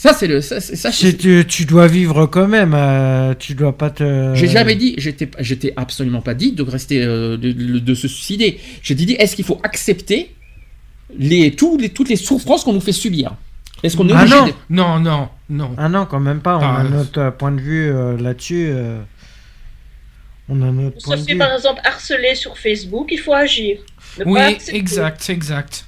Ça c'est le, ça, c'est- ça, tu, tu dois vivre quand même, euh, tu dois pas te. J'ai jamais dit, j'étais, j'étais absolument pas dit de rester, euh, de, de- de se suicider. J'ai dit, est-ce qu'il faut accepter les, tous les, toutes les souffrances qu'on nous fait subir? Est-ce qu'on est Ah obligé non. de- Non, non, non. Ah non, quand même pas. On Ah, a notre point de vue euh, là-dessus. euh, On a notre On point se de fait vue. par exemple harcelé sur Facebook, il faut agir. Ne Oui, exact, exact.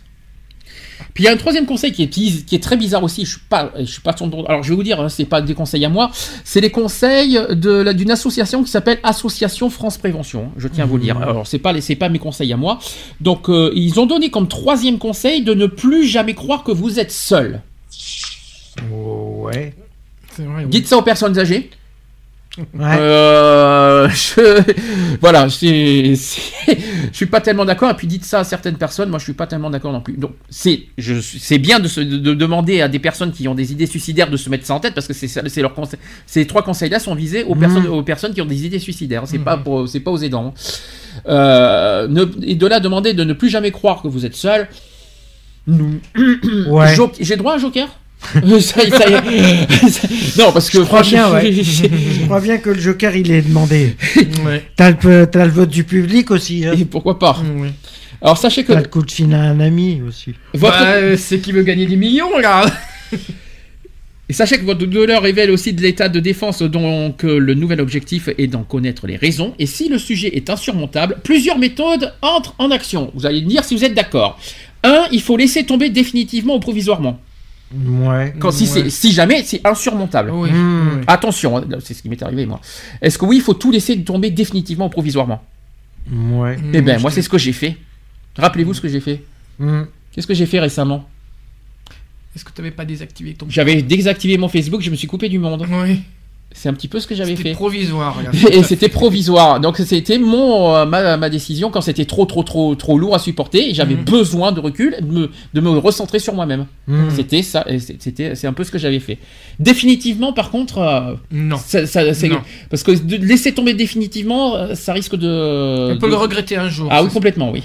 Puis il y a un troisième conseil qui est, biz- qui est très bizarre aussi. Je suis pas, je suis pas son Alors je vais vous dire, hein, c'est pas des conseils à moi, c'est les conseils de d'une association qui s'appelle Association France Prévention. Je tiens à vous le dire. Alors c'est pas c'est pas mes conseils à moi. Donc euh, ils ont donné comme troisième conseil de ne plus jamais croire que vous êtes seul. Oh, ouais. C'est vrai, oui. Dites ça aux personnes âgées. Ouais. Euh, <laughs> je, voilà, c'est- je suis pas tellement d'accord. Et puis dites ça à certaines personnes, moi je suis pas tellement d'accord non plus. Donc c'est, je, bien de, se, de, de demander à des personnes qui ont des idées suicidaires de se mettre ça en tête parce que c'est, c'est leur conseil. Ces trois conseils-là sont visés aux Mhm. personnes, aux personnes qui ont des idées suicidaires. C'est Mhm. pas pour, c'est pas aux aidants. Euh, ne- et de là demander de ne plus jamais croire que vous êtes seul. Ouais. <coughs> J'ai droit à un joker? <laughs> Ça y est, ça y est. Non, parce que Je crois bien, franchement, ouais. <laughs> Je crois bien que le Joker, il est demandé. Ouais. T'as le, vote du public aussi. Hein. Et pourquoi pas Oui. Alors sachez que T'as le coup de fil à un ami aussi. votre Bah, euh, c'est qui veut gagner des millions là <laughs> et sachez que votre douleur révèle aussi de l'état de défense donc euh, le nouvel objectif est d'en connaître les raisons et si le sujet est insurmontable, plusieurs méthodes entrent en action. Vous allez me dire si vous êtes d'accord. Un, il faut laisser tomber définitivement ou provisoirement. Ouais. Quand si, Ouais. c'est- si jamais c'est insurmontable. Oui. Hmm. oui. Attention, hein, c'est ce qui m'est arrivé moi. Est-ce que oui, il faut tout laisser tomber définitivement ou provisoirement? Ouais. Eh ben moi c'est ce que j'ai fait. Rappelez-vous ce que j'ai fait. Hmm. Qu'est-ce que j'ai fait récemment? Est-ce que tu n'avais pas désactivé ton. J'avais désactivé mon Facebook, je me suis coupé du monde. Oui. C'est un petit peu ce que j'avais C'était fait. provisoire. là. <laughs> Et c'était provisoire. Donc c'était mon euh, ma, ma décision quand c'était trop trop trop trop lourd à supporter et j'avais Mhm. besoin de recul, de me, de me recentrer sur moi-même. Hmm. C'était ça, c'était c'est un peu ce que j'avais fait. Définitivement, par contre, euh, Non. ça, ça- c'est- Non. parce que de laisser tomber définitivement, euh, ça risque de. On peut de- le regretter un jour. Ah oui, complètement, oui.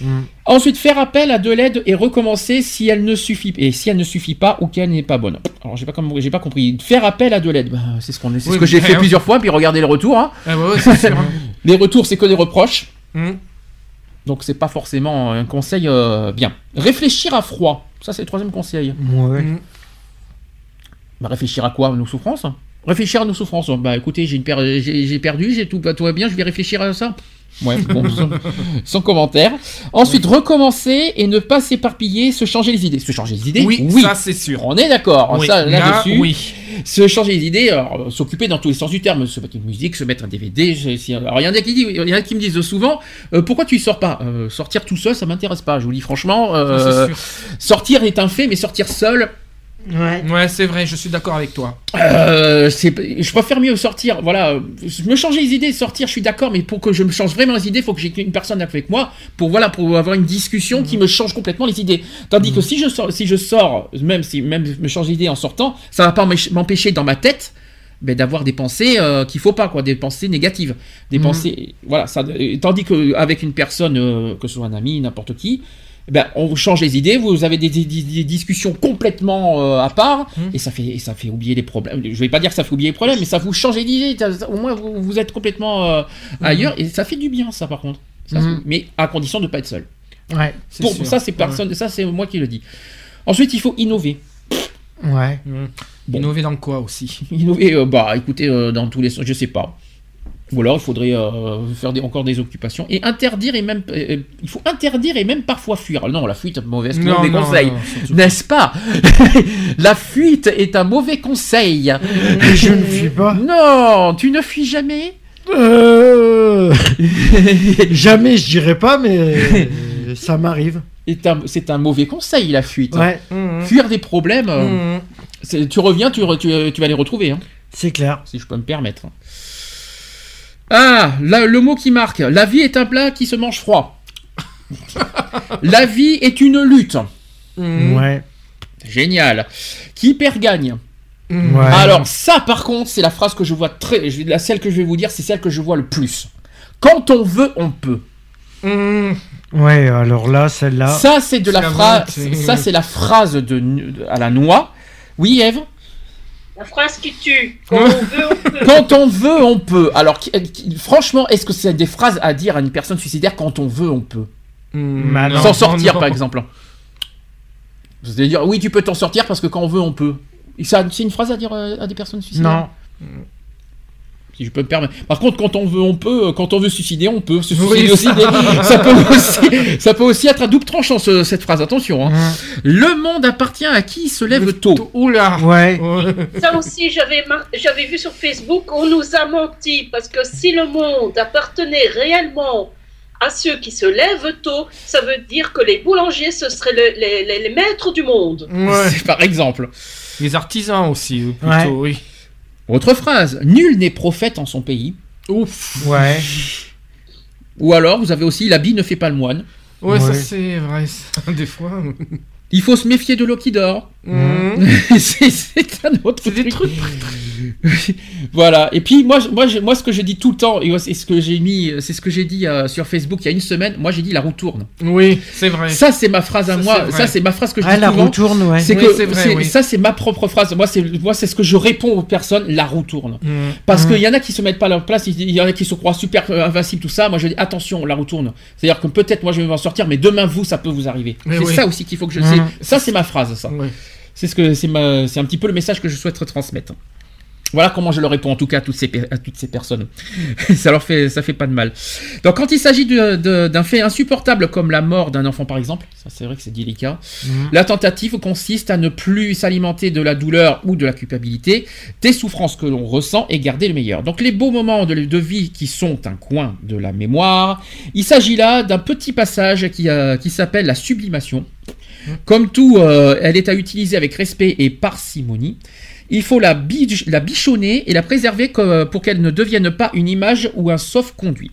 Hmm. Ensuite, faire appel à de l'aide et recommencer si elle ne suffit et si elle ne suffit pas ou qu'elle n'est pas bonne. Alors j'ai pas comme- j'ai pas compris. Faire appel à de l'aide, bah, c'est ce qu'on c'est Oui, ce que j'ai fait hein. plusieurs fois. Puis regardez le retour. hein. Ah bah ouais, c'est sûr. hein. <laughs> Les retours, c'est que des reproches. Hmm. Donc c'est pas forcément un conseil euh, bien. Réfléchir à froid. Ça c'est le troisième conseil. Ouais. Hmm. Bah, réfléchir à quoi Nos souffrances? Réfléchir à nos souffrances. Bah écoutez, j'ai perdu, j'ai tout, bah, tout va bien, je vais réfléchir à ça. Ouais, bon, sans, sans commentaire. Ensuite, recommencer et ne pas s'éparpiller, se changer les idées. Se changer les idées Oui, ça c'est sûr. on est d'accord. Oui, Ça, là, là-dessus, oui. se changer les idées, euh, s'occuper dans tous les sens du terme, se mettre une musique, se mettre un DVD. alors, il y en a qui, disent- il y en a qui me disent souvent, euh, pourquoi tu sors pas? Euh, Sortir tout seul, ça m'intéresse pas. Je vous dis franchement, euh, sortir est un fait, mais sortir seul, Ouais. Ouais, c'est vrai, je suis d'accord avec toi. euh, je préfère mieux sortir. Voilà, me changer les idées, sortir, je suis d'accord, mais pour que je me change vraiment les idées, il faut que j'ai une personne avec moi pour voilà, pour avoir une discussion qui me change complètement les idées. Tandis que si je sors, si je sors, même si même me change d'idée en sortant, ça va pas m'empêcher- dans ma tête. ben, d'avoir des pensées euh, qu'il faut pas quoi des pensées négatives des Mhm. pensées voilà ça tandis que avec une personne euh, que ce soit un ami n'importe qui eh ben, on vous change les idées, vous avez des, des- des- des discussions complètement euh, à part, Mhm. et ça fait, et ça fait oublier les problèmes. Je vais pas dire que ça fait oublier les problèmes, mais ça vous change d'idée. Au moins, vous, vous êtes complètement euh, ailleurs, et ça fait du bien, ça, par contre. Ça, Mhm. Mais à condition de pas être seul. Ouais. C'est Pour sûr. ça, c'est personne, ça, c'est moi qui le dis. Ensuite, il faut innover. Ouais. Bon. Innover dans quoi aussi? <laughs> Innover, euh, bah, écoutez, euh, dans tous les sens, je sais pas. Ou alors, il faudrait euh, faire des, encore des occupations et interdire et même, euh, il faut interdire et même parfois fuir. Non, la fuite, mauvaise, mauvais conseil. non, N'est-ce pas? <laughs> La fuite est un mauvais conseil. <laughs> Mais je ne fuis pas. Non, tu ne fuis jamais? Euh... <laughs> Jamais, je dirais pas, mais ça m'arrive. C'est un, c'est un mauvais conseil, la fuite. Ouais, Mhm. Fuir des problèmes, euh, c'est- tu reviens, tu, re- tu, tu vas les retrouver, hein, c'est clair. si je peux me permettre. Ah, le mot qui marque. La vie est un plat qui se mange froid. <laughs> la vie est une lutte. Mhm. Ouais. Génial. Qui perd gagne. Mhm. Ouais. Alors ça par contre c'est la phrase que je vois très, je- la celle que je vais vous dire c'est celle que je vois le plus. Quand on veut on peut. Mhm. Ouais, alors là, celle-là. Ça c'est de la phrase, ça c'est la phrase de, de- à la noix. Oui Eve. La phrase qui tue. Quand on <laughs> veut, on peut. Quand on veut on peut. Alors qui- qui- franchement est-ce que c'est des phrases à dire à une personne suicidaire quand on veut on peut Mhm. Bah, Non, S'en sortir non. par exemple. Vous allez dire oui tu peux t'en sortir parce que quand on veut on peut. C'est une phrase à dire euh, à des personnes suicidaires? Non. Si je peux me permettre. Par contre, quand on veut, on peut. euh, Quand on veut suicider, on peut. Se Oui, suicider aussi, ça. des- <laughs> ça, peut aussi, ça peut aussi être à double tranchant ce- cette phrase. Attention. hein. Mmh. Le monde appartient à qui se lève tôt. Oula Ouais. Ça aussi, j'avais mar- j'avais vu sur Facebook, on nous a menti. Parce que si le monde appartenait réellement à ceux qui se lèvent tôt, ça veut dire que les boulangers, ce seraient le- les, les- les maîtres du monde. Ouais. Par exemple. Les artisans aussi, Ouais. plutôt, oui. Autre phrase. Nul n'est prophète en son pays. Ouf. Ouais. Ou alors, vous avez aussi l'habit ne fait pas le moine. Ouais, ça c'est vrai, ça, <laughs> des fois. Il faut se méfier de l'eau qui dort. C'est un autre C'est des truc. trucs. <laughs> Voilà. Et puis moi, je- moi, moi, ce que je dis tout le temps, et c'est ce que j'ai mis, c'est ce que j'ai dit euh, sur Facebook il y a une semaine. Moi, j'ai dit la roue tourne. Oui, c'est vrai. Ça, c'est ma phrase à Ça, moi. Ça, c'est ma phrase que je Ah, dis la souvent. roue tourne, ouais. C'est Oui, que c'est vrai, oui. ça, c'est ma propre phrase. Moi, c'est moi, c'est ce que je réponds aux personnes. La roue tourne. Mhm. Parce Mhm. qu'il y en a qui se mettent pas à leur place. Il y en a qui se croient super euh, invincibles, tout ça. Moi, je dis attention, la roue tourne. C'est-à-dire que peut-être moi, je vais m'en sortir, mais demain, vous, ça peut vous arriver. C'est oui. ça aussi qu'il faut que je. C'est- Ça, c'est ma phrase. Ça. C'est ce que c'est ma, c'est un petit peu le message que je souhaite transmettre. Voilà comment je le réponds en tout cas à toutes ces, pe- à toutes ces personnes. <laughs> ça leur fait, ça fait pas de mal. Donc quand il s'agit d'un fait insupportable comme la mort d'un enfant par exemple, ça c'est vrai que c'est délicat. Mhm. La tentative consiste à ne plus s'alimenter de la douleur ou de la culpabilité, des souffrances que l'on ressent et garder le meilleur. Donc les beaux moments de, de vie qui sont un coin de la mémoire. Il s'agit là d'un petit passage qui, euh, qui s'appelle la sublimation. Comme tout, euh, elle est à utiliser avec respect et parcimonie. Il faut la, bi- la bichonner et la préserver pour qu'elle ne devienne pas une image ou un sauf-conduit.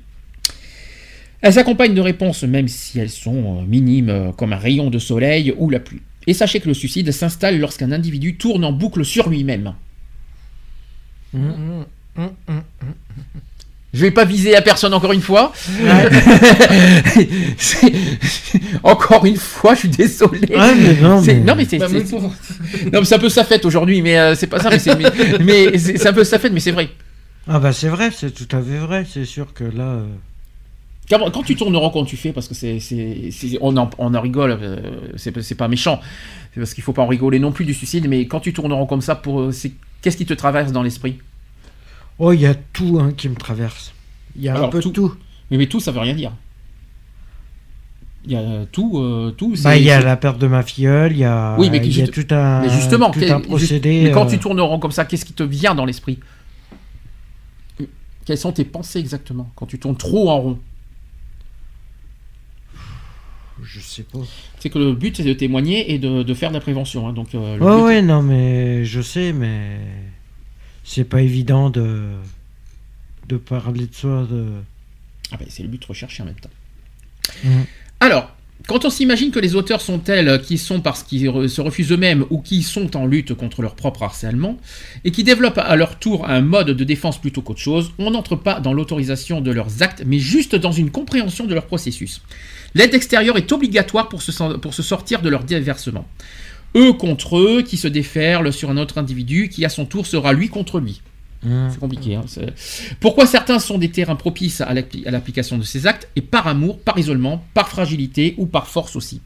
Elle s'accompagne de réponses, même si elles sont euh, minimes, euh, comme un rayon de soleil ou la pluie. Et sachez que le suicide s'installe lorsqu'un individu tourne en boucle sur lui-même. Mhm. Mhm. Mhm. Je vais pas viser à personne encore une fois. <laughs> Encore une fois, je suis désolé. Ouais, mais non, mais- non mais c'est Bah, c'est- non mais c'est un peu sa fête aujourd'hui, mais euh, c'est pas ça. Mais c'est mais, mais c'est c'est un peu sa fête, mais c'est vrai. Ah bah c'est vrai, c'est tout à fait vrai. C'est sûr que là... euh, Quand, quand tu tournes rond, quand tu fais, parce que c'est, on, en, on en rigole, euh, c'est, pas- méchant, c'est parce qu'il faut pas en rigoler non plus du suicide, mais quand tu tournes rond comme ça, pour, c'est Qu'est-ce qui te traverse dans l'esprit? Oh, il y a tout hein, qui me traverse. Il y a Alors, un peu tout. de tout. mais, mais tout, ça veut rien dire. Il y a euh, tout, euh, tout. Bah, il y a la perte de ma filleule, il y a, Oui, mais il y a tout un, Mais justement, tout un procédé. mais quand euh, tu tournes en rond comme ça, qu'est-ce qui te vient dans l'esprit? Quelles sont tes pensées exactement quand tu tournes trop en rond? Je sais pas. C'est que le but c'est de témoigner et de, de faire de la prévention. hein, donc, euh, le Ouais, but- ouais, non, mais je sais, mais c'est pas évident de de parler de soi. De... Ah ben, c'est le but recherché en même temps. Mhm. Alors, quand on s'imagine que les auteurs sont tels qui sont parce qu'ils se refusent eux-mêmes ou qui sont en lutte contre leur propre harcèlement, et qui développent à leur tour un mode de défense plutôt qu'autre chose, on n'entre pas dans l'autorisation de leurs actes, mais juste dans une compréhension de leur processus. L'aide extérieure est obligatoire pour se, pour se sortir de leur déversement. Eux contre eux, qui se déferlent sur un autre individu, qui à son tour sera lui contre lui. Mhm. C'est compliqué. hein, Pourquoi certains sont des terrains propices à l'appli- à l'application de ces actes et par amour, par isolement, par fragilité ou par force aussi?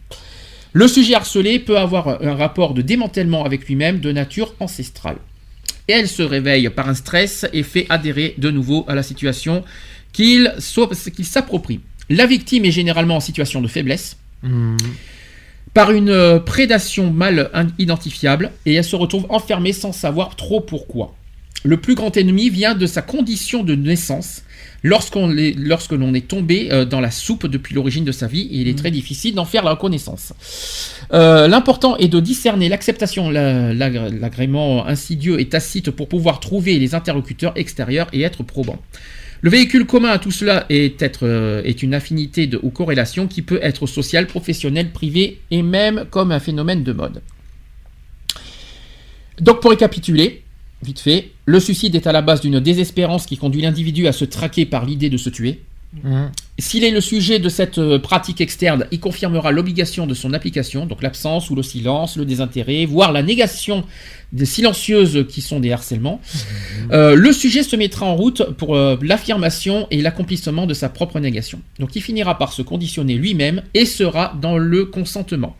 Le sujet harcelé peut avoir un rapport de démantèlement avec lui-même de nature ancestrale. Et elle se réveille par un stress et fait adhérer de nouveau à la situation qu'il qu'il s'approprie. La victime est généralement en situation de faiblesse, Mhm. Par une euh, prédation mal identifiable et elle se retrouve enfermée sans savoir trop pourquoi. Le plus grand ennemi vient de sa condition de naissance. Lorsqu'on est- lorsque l'on est tombé euh, dans la soupe depuis l'origine de sa vie, il est très difficile d'en faire la reconnaissance. Euh, L'important est de discerner l'acceptation, la- la- l'agrément insidieux et tacite pour pouvoir trouver les interlocuteurs extérieurs et être probant. Le véhicule commun à tout cela euh, est une affinité de, ou corrélation qui peut être sociale, professionnelle, privée et même comme un phénomène de mode. Donc pour récapituler, vite fait, le suicide est à la base d'une désespérance qui conduit l'individu à se traquer par l'idée de se tuer. Mhm. S'il est le sujet de cette euh, pratique externe, il confirmera l'obligation de son application, donc l'absence ou le silence, le désintérêt, voire la négation des silencieuses qui sont des harcèlements. Euh, le sujet se mettra en route pour euh, l'affirmation et l'accomplissement de sa propre négation. Donc il finira par se conditionner lui-même et sera dans le consentement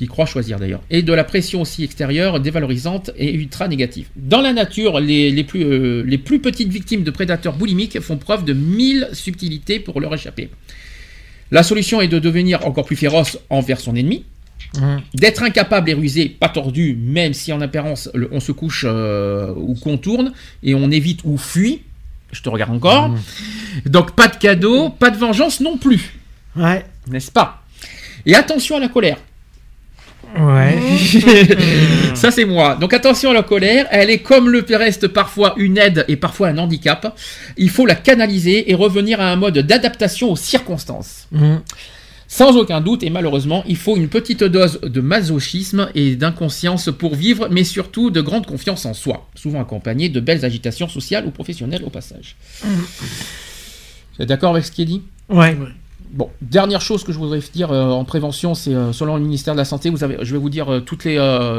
qu'il croit choisir d'ailleurs, et de la pression aussi extérieure dévalorisante et ultra négative. Dans la nature, les, les plus, euh, les plus petites victimes de prédateurs boulimiques font preuve de mille subtilités pour leur échapper. La solution est de devenir encore plus féroce envers son ennemi, Mhm. d'être incapable et rusé, pas tordu, même si en apparence le- on se couche euh, ou contourne, et on évite ou fuit. Je te regarde encore. Donc pas de cadeau, pas de vengeance non plus, Ouais. n'est-ce pas? Et attention à la colère. Ouais. <laughs> Ça c'est moi. Donc attention à la colère, elle est comme le reste parfois une aide et parfois un handicap. Il faut la canaliser et revenir à un mode d'adaptation aux circonstances. Mhm. Sans aucun doute et malheureusement, il faut une petite dose de masochisme et d'inconscience pour vivre, mais surtout de grande confiance en soi, souvent accompagnée de belles agitations sociales ou professionnelles au passage. Vous êtes d'accord avec ce qui est dit? Ouais. Bon, dernière chose que je voudrais dire euh, en prévention, c'est euh, selon le ministère de la Santé, vous avez, je vais vous dire euh, toutes les,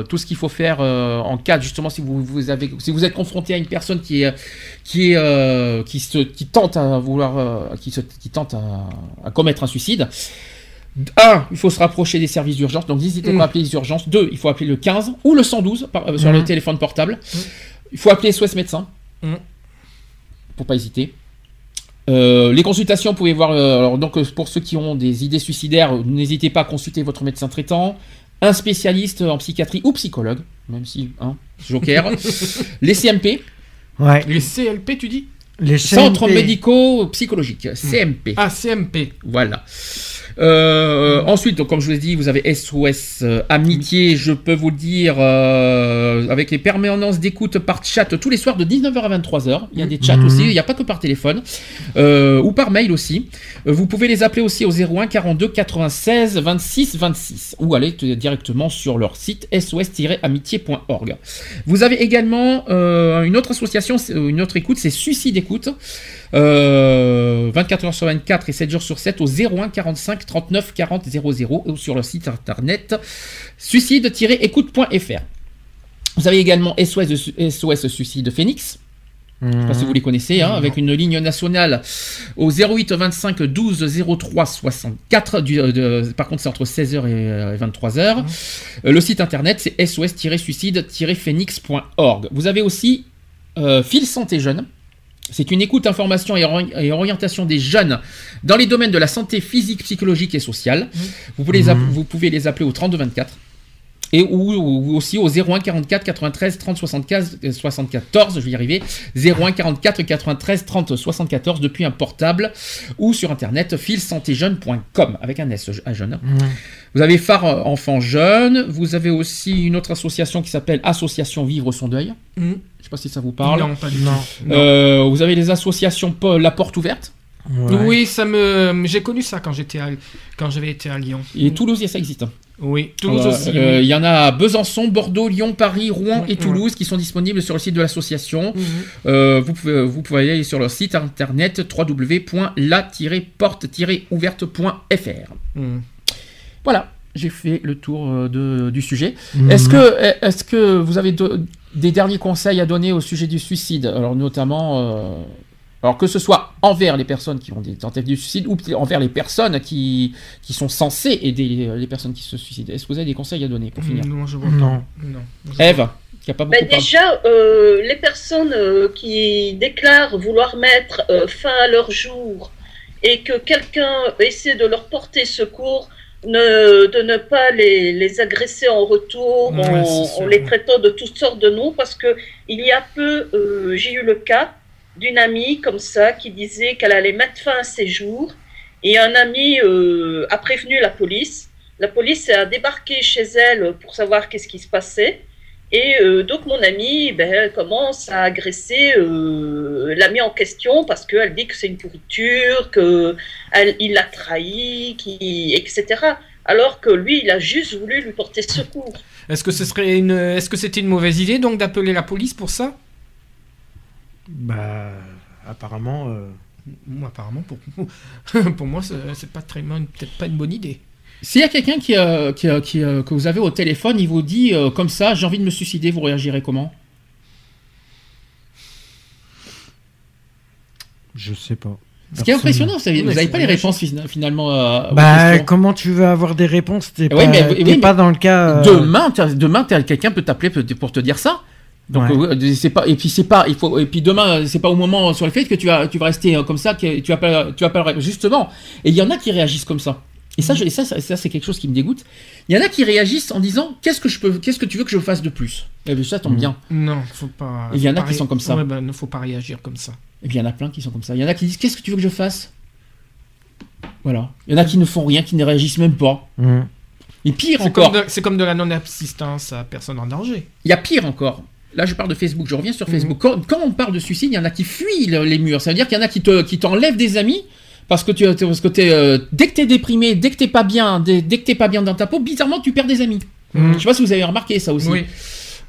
tout ce qu'il faut faire en cas justement si vous, vous avez, si vous êtes confronté à une personne qui est, qui est, qui se, qui tente à vouloir, qui se, qui tente à, à commettre un suicide. Un, il faut se rapprocher des services d'urgence, donc n'hésitez pas à appeler les urgences. Deux, il faut appeler le 15 ou le 112 par- euh, sur le téléphone portable. Il faut appeler SOS médecin. Pour pas hésiter. Euh, les consultations, vous pouvez voir. euh, alors donc euh, pour ceux qui ont des idées suicidaires, n'hésitez pas à consulter votre médecin traitant, un spécialiste en psychiatrie ou psychologue, même si hein, Joker. <laughs> les CMP, Ouais. Les CLP, tu dis? Les centres CMP. médicaux psychologiques, CMP. Ah, CMP. Voilà. Euh, ensuite, donc, comme je vous l'ai dit, vous avez SOS euh, Amitié. Je peux vous le dire, euh, avec les permanences d'écoute par chat tous les soirs de 19h à 23h. Il y a des chats Mhm. aussi, il n'y a pas que par téléphone. Euh, ou par mail aussi. Euh, vous pouvez les appeler aussi au 01 42 96 26 26 ou aller directement sur leur site sos-amitié.org. Vous avez également euh, une autre association, une autre écoute, c'est Suicide Écoute. Euh, 24 heures sur 24 et 7 jours sur 7 au 01 45 39 40 00 ou sur leur site internet suicide-écoute.fr. Vous avez également SOS, SOS Suicide Phoenix. Je sais pas si vous les connaissez, hein, avec une ligne nationale au 08 25 12 03 64. Du, euh, de- par contre, c'est entre 16h et euh, 23h. Euh, le site internet, c'est sos-suicide-phoenix.org. Vous avez aussi euh, Fil Santé Jeune. C'est une écoute, information et, ori- et orientation des jeunes dans les domaines de la santé physique, psychologique et sociale. Vous, pouvez les app- vous pouvez les appeler au 3224 et ou, ou aussi au 01 44 93 30 75 euh, 74, je vais y arriver, 01 44 93 30 74 depuis un portable ou sur internet filsantéjeune.com avec un S à jeune. Vous avez Phare euh, Enfants Jeunes, vous avez aussi une autre association qui s'appelle Association Vivre son deuil. Mhm. Je sais pas si ça vous parle. Non, pas du tout. Euh, vous avez les associations La Porte Ouverte Ouais. Oui, ça me. J'ai connu ça quand j'étais à... quand j'avais été à Lyon. et Toulouse, ça existe. Oui, Toulouse Euh, aussi. euh, oui. Il y en a à Besançon, Bordeaux, Lyon, Paris, Rouen et. Toulouse qui sont disponibles sur le site de l'association. Mhm. Euh, vous, pouvez, vous pouvez aller sur leur site internet www.la-porte-ouverte.fr. Mhm. Voilà, j'ai fait le tour de- du sujet. Mhm. Est-ce que, est que vous avez de- des derniers conseils à donner au sujet du suicide? Alors notamment, euh, alors que ce soit envers les personnes qui ont des tentatives de suicide ou envers les personnes qui, qui sont censées aider les, les personnes qui se suicident. Est-ce que vous avez des conseils à donner pour finir? Non, je vois Non. Non. je Eve, qui a pas beaucoup Ben parlé. déjà, euh, les personnes euh, qui déclarent vouloir mettre euh, fin à leur jour et que quelqu'un essaie de leur porter secours, ne, de ne pas les, les agresser en retour Ouais, en, en les traitant de toutes sortes de noms, parce que il y a peu, euh, j'ai eu le cas d'une amie comme ça qui disait qu'elle allait mettre fin à ses jours et un ami euh, a prévenu la police. La police a débarqué chez elle pour savoir qu'est-ce qui se passait. Et euh, donc mon amie ben, commence à agresser euh, l'ami en question parce qu'elle dit que c'est une pourriture, qu'il l'a trahi, etc. Alors que lui, il a juste voulu lui porter secours. Est-ce que est-ce que c'était une mauvaise idée donc d'appeler la police pour ça? Bah, apparemment. euh, Moi, apparemment, pour, <laughs> pour moi, c'est pas très, bonne- peut-être pas une bonne idée. S'il y a quelqu'un qui, euh, qui, euh, qui, euh, que vous avez au téléphone, il vous dit euh, comme ça, j'ai envie de me suicider, vous réagirez comment? Je sais pas. Ce qui est impressionnant, vous n'avez pas les réponses fina- finalement. euh, Bah, comment tu veux avoir des réponses? T'es Oui, pas, mais- oui, pas dans le cas. euh, Demain, demain, quelqu'un peut t'appeler pour te dire ça. Donc Ouais. euh, c'est pas et puis c'est pas il faut et puis demain c'est pas au moment sur le fait que tu vas tu vas rester euh, comme ça que tu appelles tu appelles justement et il y en a qui réagissent comme ça et ça je, et ça, ça, ça, c'est quelque chose qui me dégoûte il y en a qui réagissent en disant qu'est-ce que je peux qu'est-ce que tu veux que je fasse de plus? Et bien ça tombe Mhm. bien Non, faut pas. Il y en a pas qui sont comme ça. Ouais, bah, ne faut pas réagir comme ça. et puis il y en a plein qui sont comme ça il y en a qui disent qu'est-ce que tu veux que je fasse? Voilà il y en a qui ne font rien qui ne réagissent même pas hum. et pire C'est encore c'est comme de la non-assistance à personne en danger. Il y a pire encore. Là, je parle de Facebook, je reviens sur Mhm. Facebook. Quand, quand on parle de suicide, il y en a qui fuient le- les murs. Ça veut dire qu'il y en a qui te, qui t'enlèvent des amis parce que tu, parce que t'es, euh, dès que t'es déprimé, dès que t'es pas bien, dès, dès que t'es pas bien dans ta peau, bizarrement, tu perds des amis. Mhm. Je sais pas si vous avez remarqué ça aussi. Oui,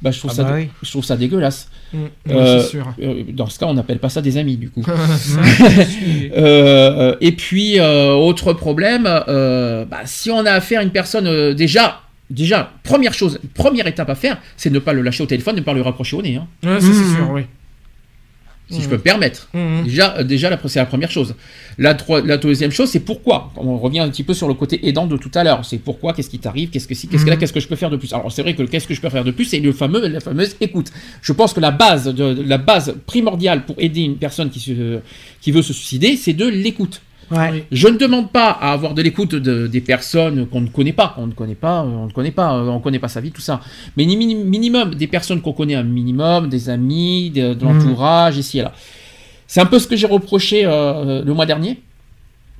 Bah, je trouve Ah ça, bah oui. je trouve ça dégueulasse. Mhm. Euh, sûr. Euh, dans ce cas, on n'appelle pas ça des amis, du coup. <laughs> <laughs> Euh, et puis, autre problème, bah, si on a affaire à une personne, déjà, déjà, première chose, première étape à faire, c'est de ne pas le lâcher au téléphone, de ne pas le raccrocher au nez, hein, Ouais, ça, c'est sûr, oui. si je peux me permettre. Mhm. Déjà, euh, déjà la- c'est la première chose. La, deuxième chose, c'est pourquoi. On revient un petit peu sur le côté aidant de tout à l'heure. C'est pourquoi, qu'est-ce qui t'arrive, qu'est-ce que si, qu'est-ce que là, qu'est-ce que je peux faire de plus? Alors c'est vrai que qu'est-ce que je peux faire de plus, c'est le fameux, la fameuse écoute. Je pense que la base, de, la base primordiale pour aider une personne qui, se, qui veut se suicider, c'est de l'écoute. Ouais. Je ne demande pas à avoir de l'écoute de- des personnes qu'on ne connaît pas, on ne connaît pas, euh, on ne connaît pas, euh, on ne connaît pas sa vie, tout ça. Mais ni mini- minimum des personnes qu'on connaît un minimum, des amis, de, de Mhm. l'entourage, ici et là. C'est un peu ce que j'ai reproché euh, le mois dernier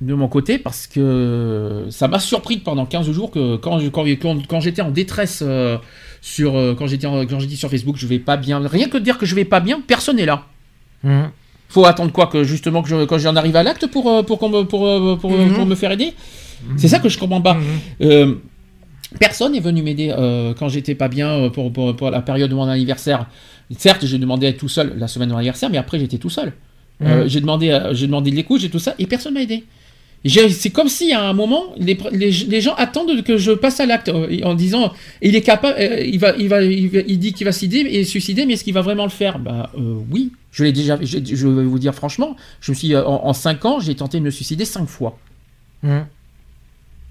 de mon côté parce que ça m'a surpris pendant 15 jours que quand, je- quand, quand- quand j'étais en détresse euh, sur quand j'étais en- quand j'ai dit sur Facebook je vais pas bien rien que de dire que je vais pas bien personne n'est là Hum. Faut attendre quoi que justement que je, quand j'en arrive à l'acte pour euh, pour, me- pour, euh, pour, euh, Mhm. pour me faire aider? C'est ça que je comprends pas. Mhm. Euh, personne n'est venu m'aider euh, quand j'étais pas bien euh, pour, pour, pour la période de mon anniversaire. Certes j'ai demandé à être tout seul la semaine de mon anniversaire mais après j'étais tout seul. Euh, Mhm. j'ai demandé euh, j'ai demandé de l'écoute j'ai tout ça et personne m'a aidé. J'ai- C'est comme si à un moment, les, les, les gens attendent que je passe à l'acte euh, en disant il est capable, euh, il va, il va, il, va- il dit qu'il va suicider, et suicider, mais est-ce qu'il va vraiment le faire? Bah euh, oui, je l'ai déjà. Je, je vais vous dire franchement, je me suis euh, en, en 5 ans, j'ai tenté de me suicider 5 fois. Hum.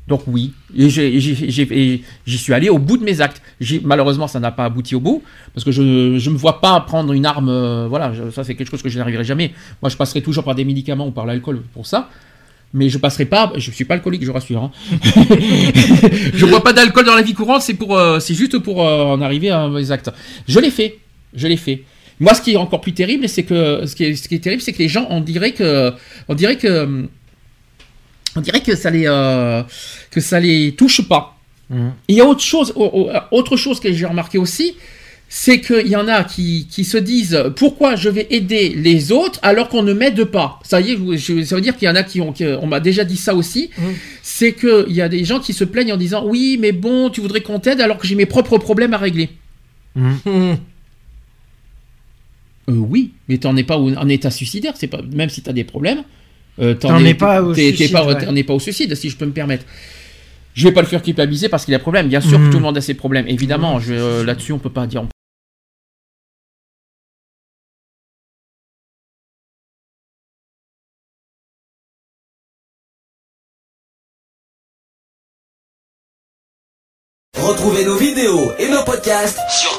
Donc oui, et j'y suis allé au bout de mes actes. Malheureusement, ça n'a pas abouti au bout, parce que je ne me vois pas prendre une arme. euh, voilà, je- ça c'est quelque chose que je n'arriverai jamais. Moi, je passerai toujours par des médicaments ou par l'alcool pour ça. Mais je passerai pas, je suis pas alcoolique, je rassure. hein. <laughs> je bois pas d'alcool dans la vie courante, c'est pour, euh, c'est juste pour euh, en arriver à mes actes. Je l'ai fait, je l'ai fait. Moi, ce qui est encore plus terrible, c'est que ce qui est, ce qui est terrible, c'est que les gens, on dirait que, on dirait que, on dirait que ça les, euh, que ça les touche pas. Hum. Il y a autre chose, au- au- autre chose que j'ai remarqué aussi, c'est qu'il y en a qui, qui se disent pourquoi je vais aider les autres alors qu'on ne m'aide pas? Ça y est, je- je- ça veut dire qu'il y en a qui ont, qui- on m'a déjà dit ça aussi. Mhm. C'est qu'il y a des gens qui se plaignent en disant oui, mais bon, tu voudrais qu'on t'aide alors que j'ai mes propres problèmes à régler. Hum. <laughs> Euh, oui, mais t'en es pas au- en état suicidaire, c'est pas même si t'as des problèmes. euh, T'en es pas au t'es- t'es suicide, pas- ouais. t'en es pas au suicide, si je peux me permettre. Je vais pas le faire culpabiliser parce qu'il a problème. Bien sûr que Mhm. tout le monde a ses problèmes. Évidemment, je- euh, là-dessus on peut pas dire. Retrouvez nos vidéos et nos podcasts sur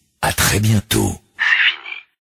À très bientôt.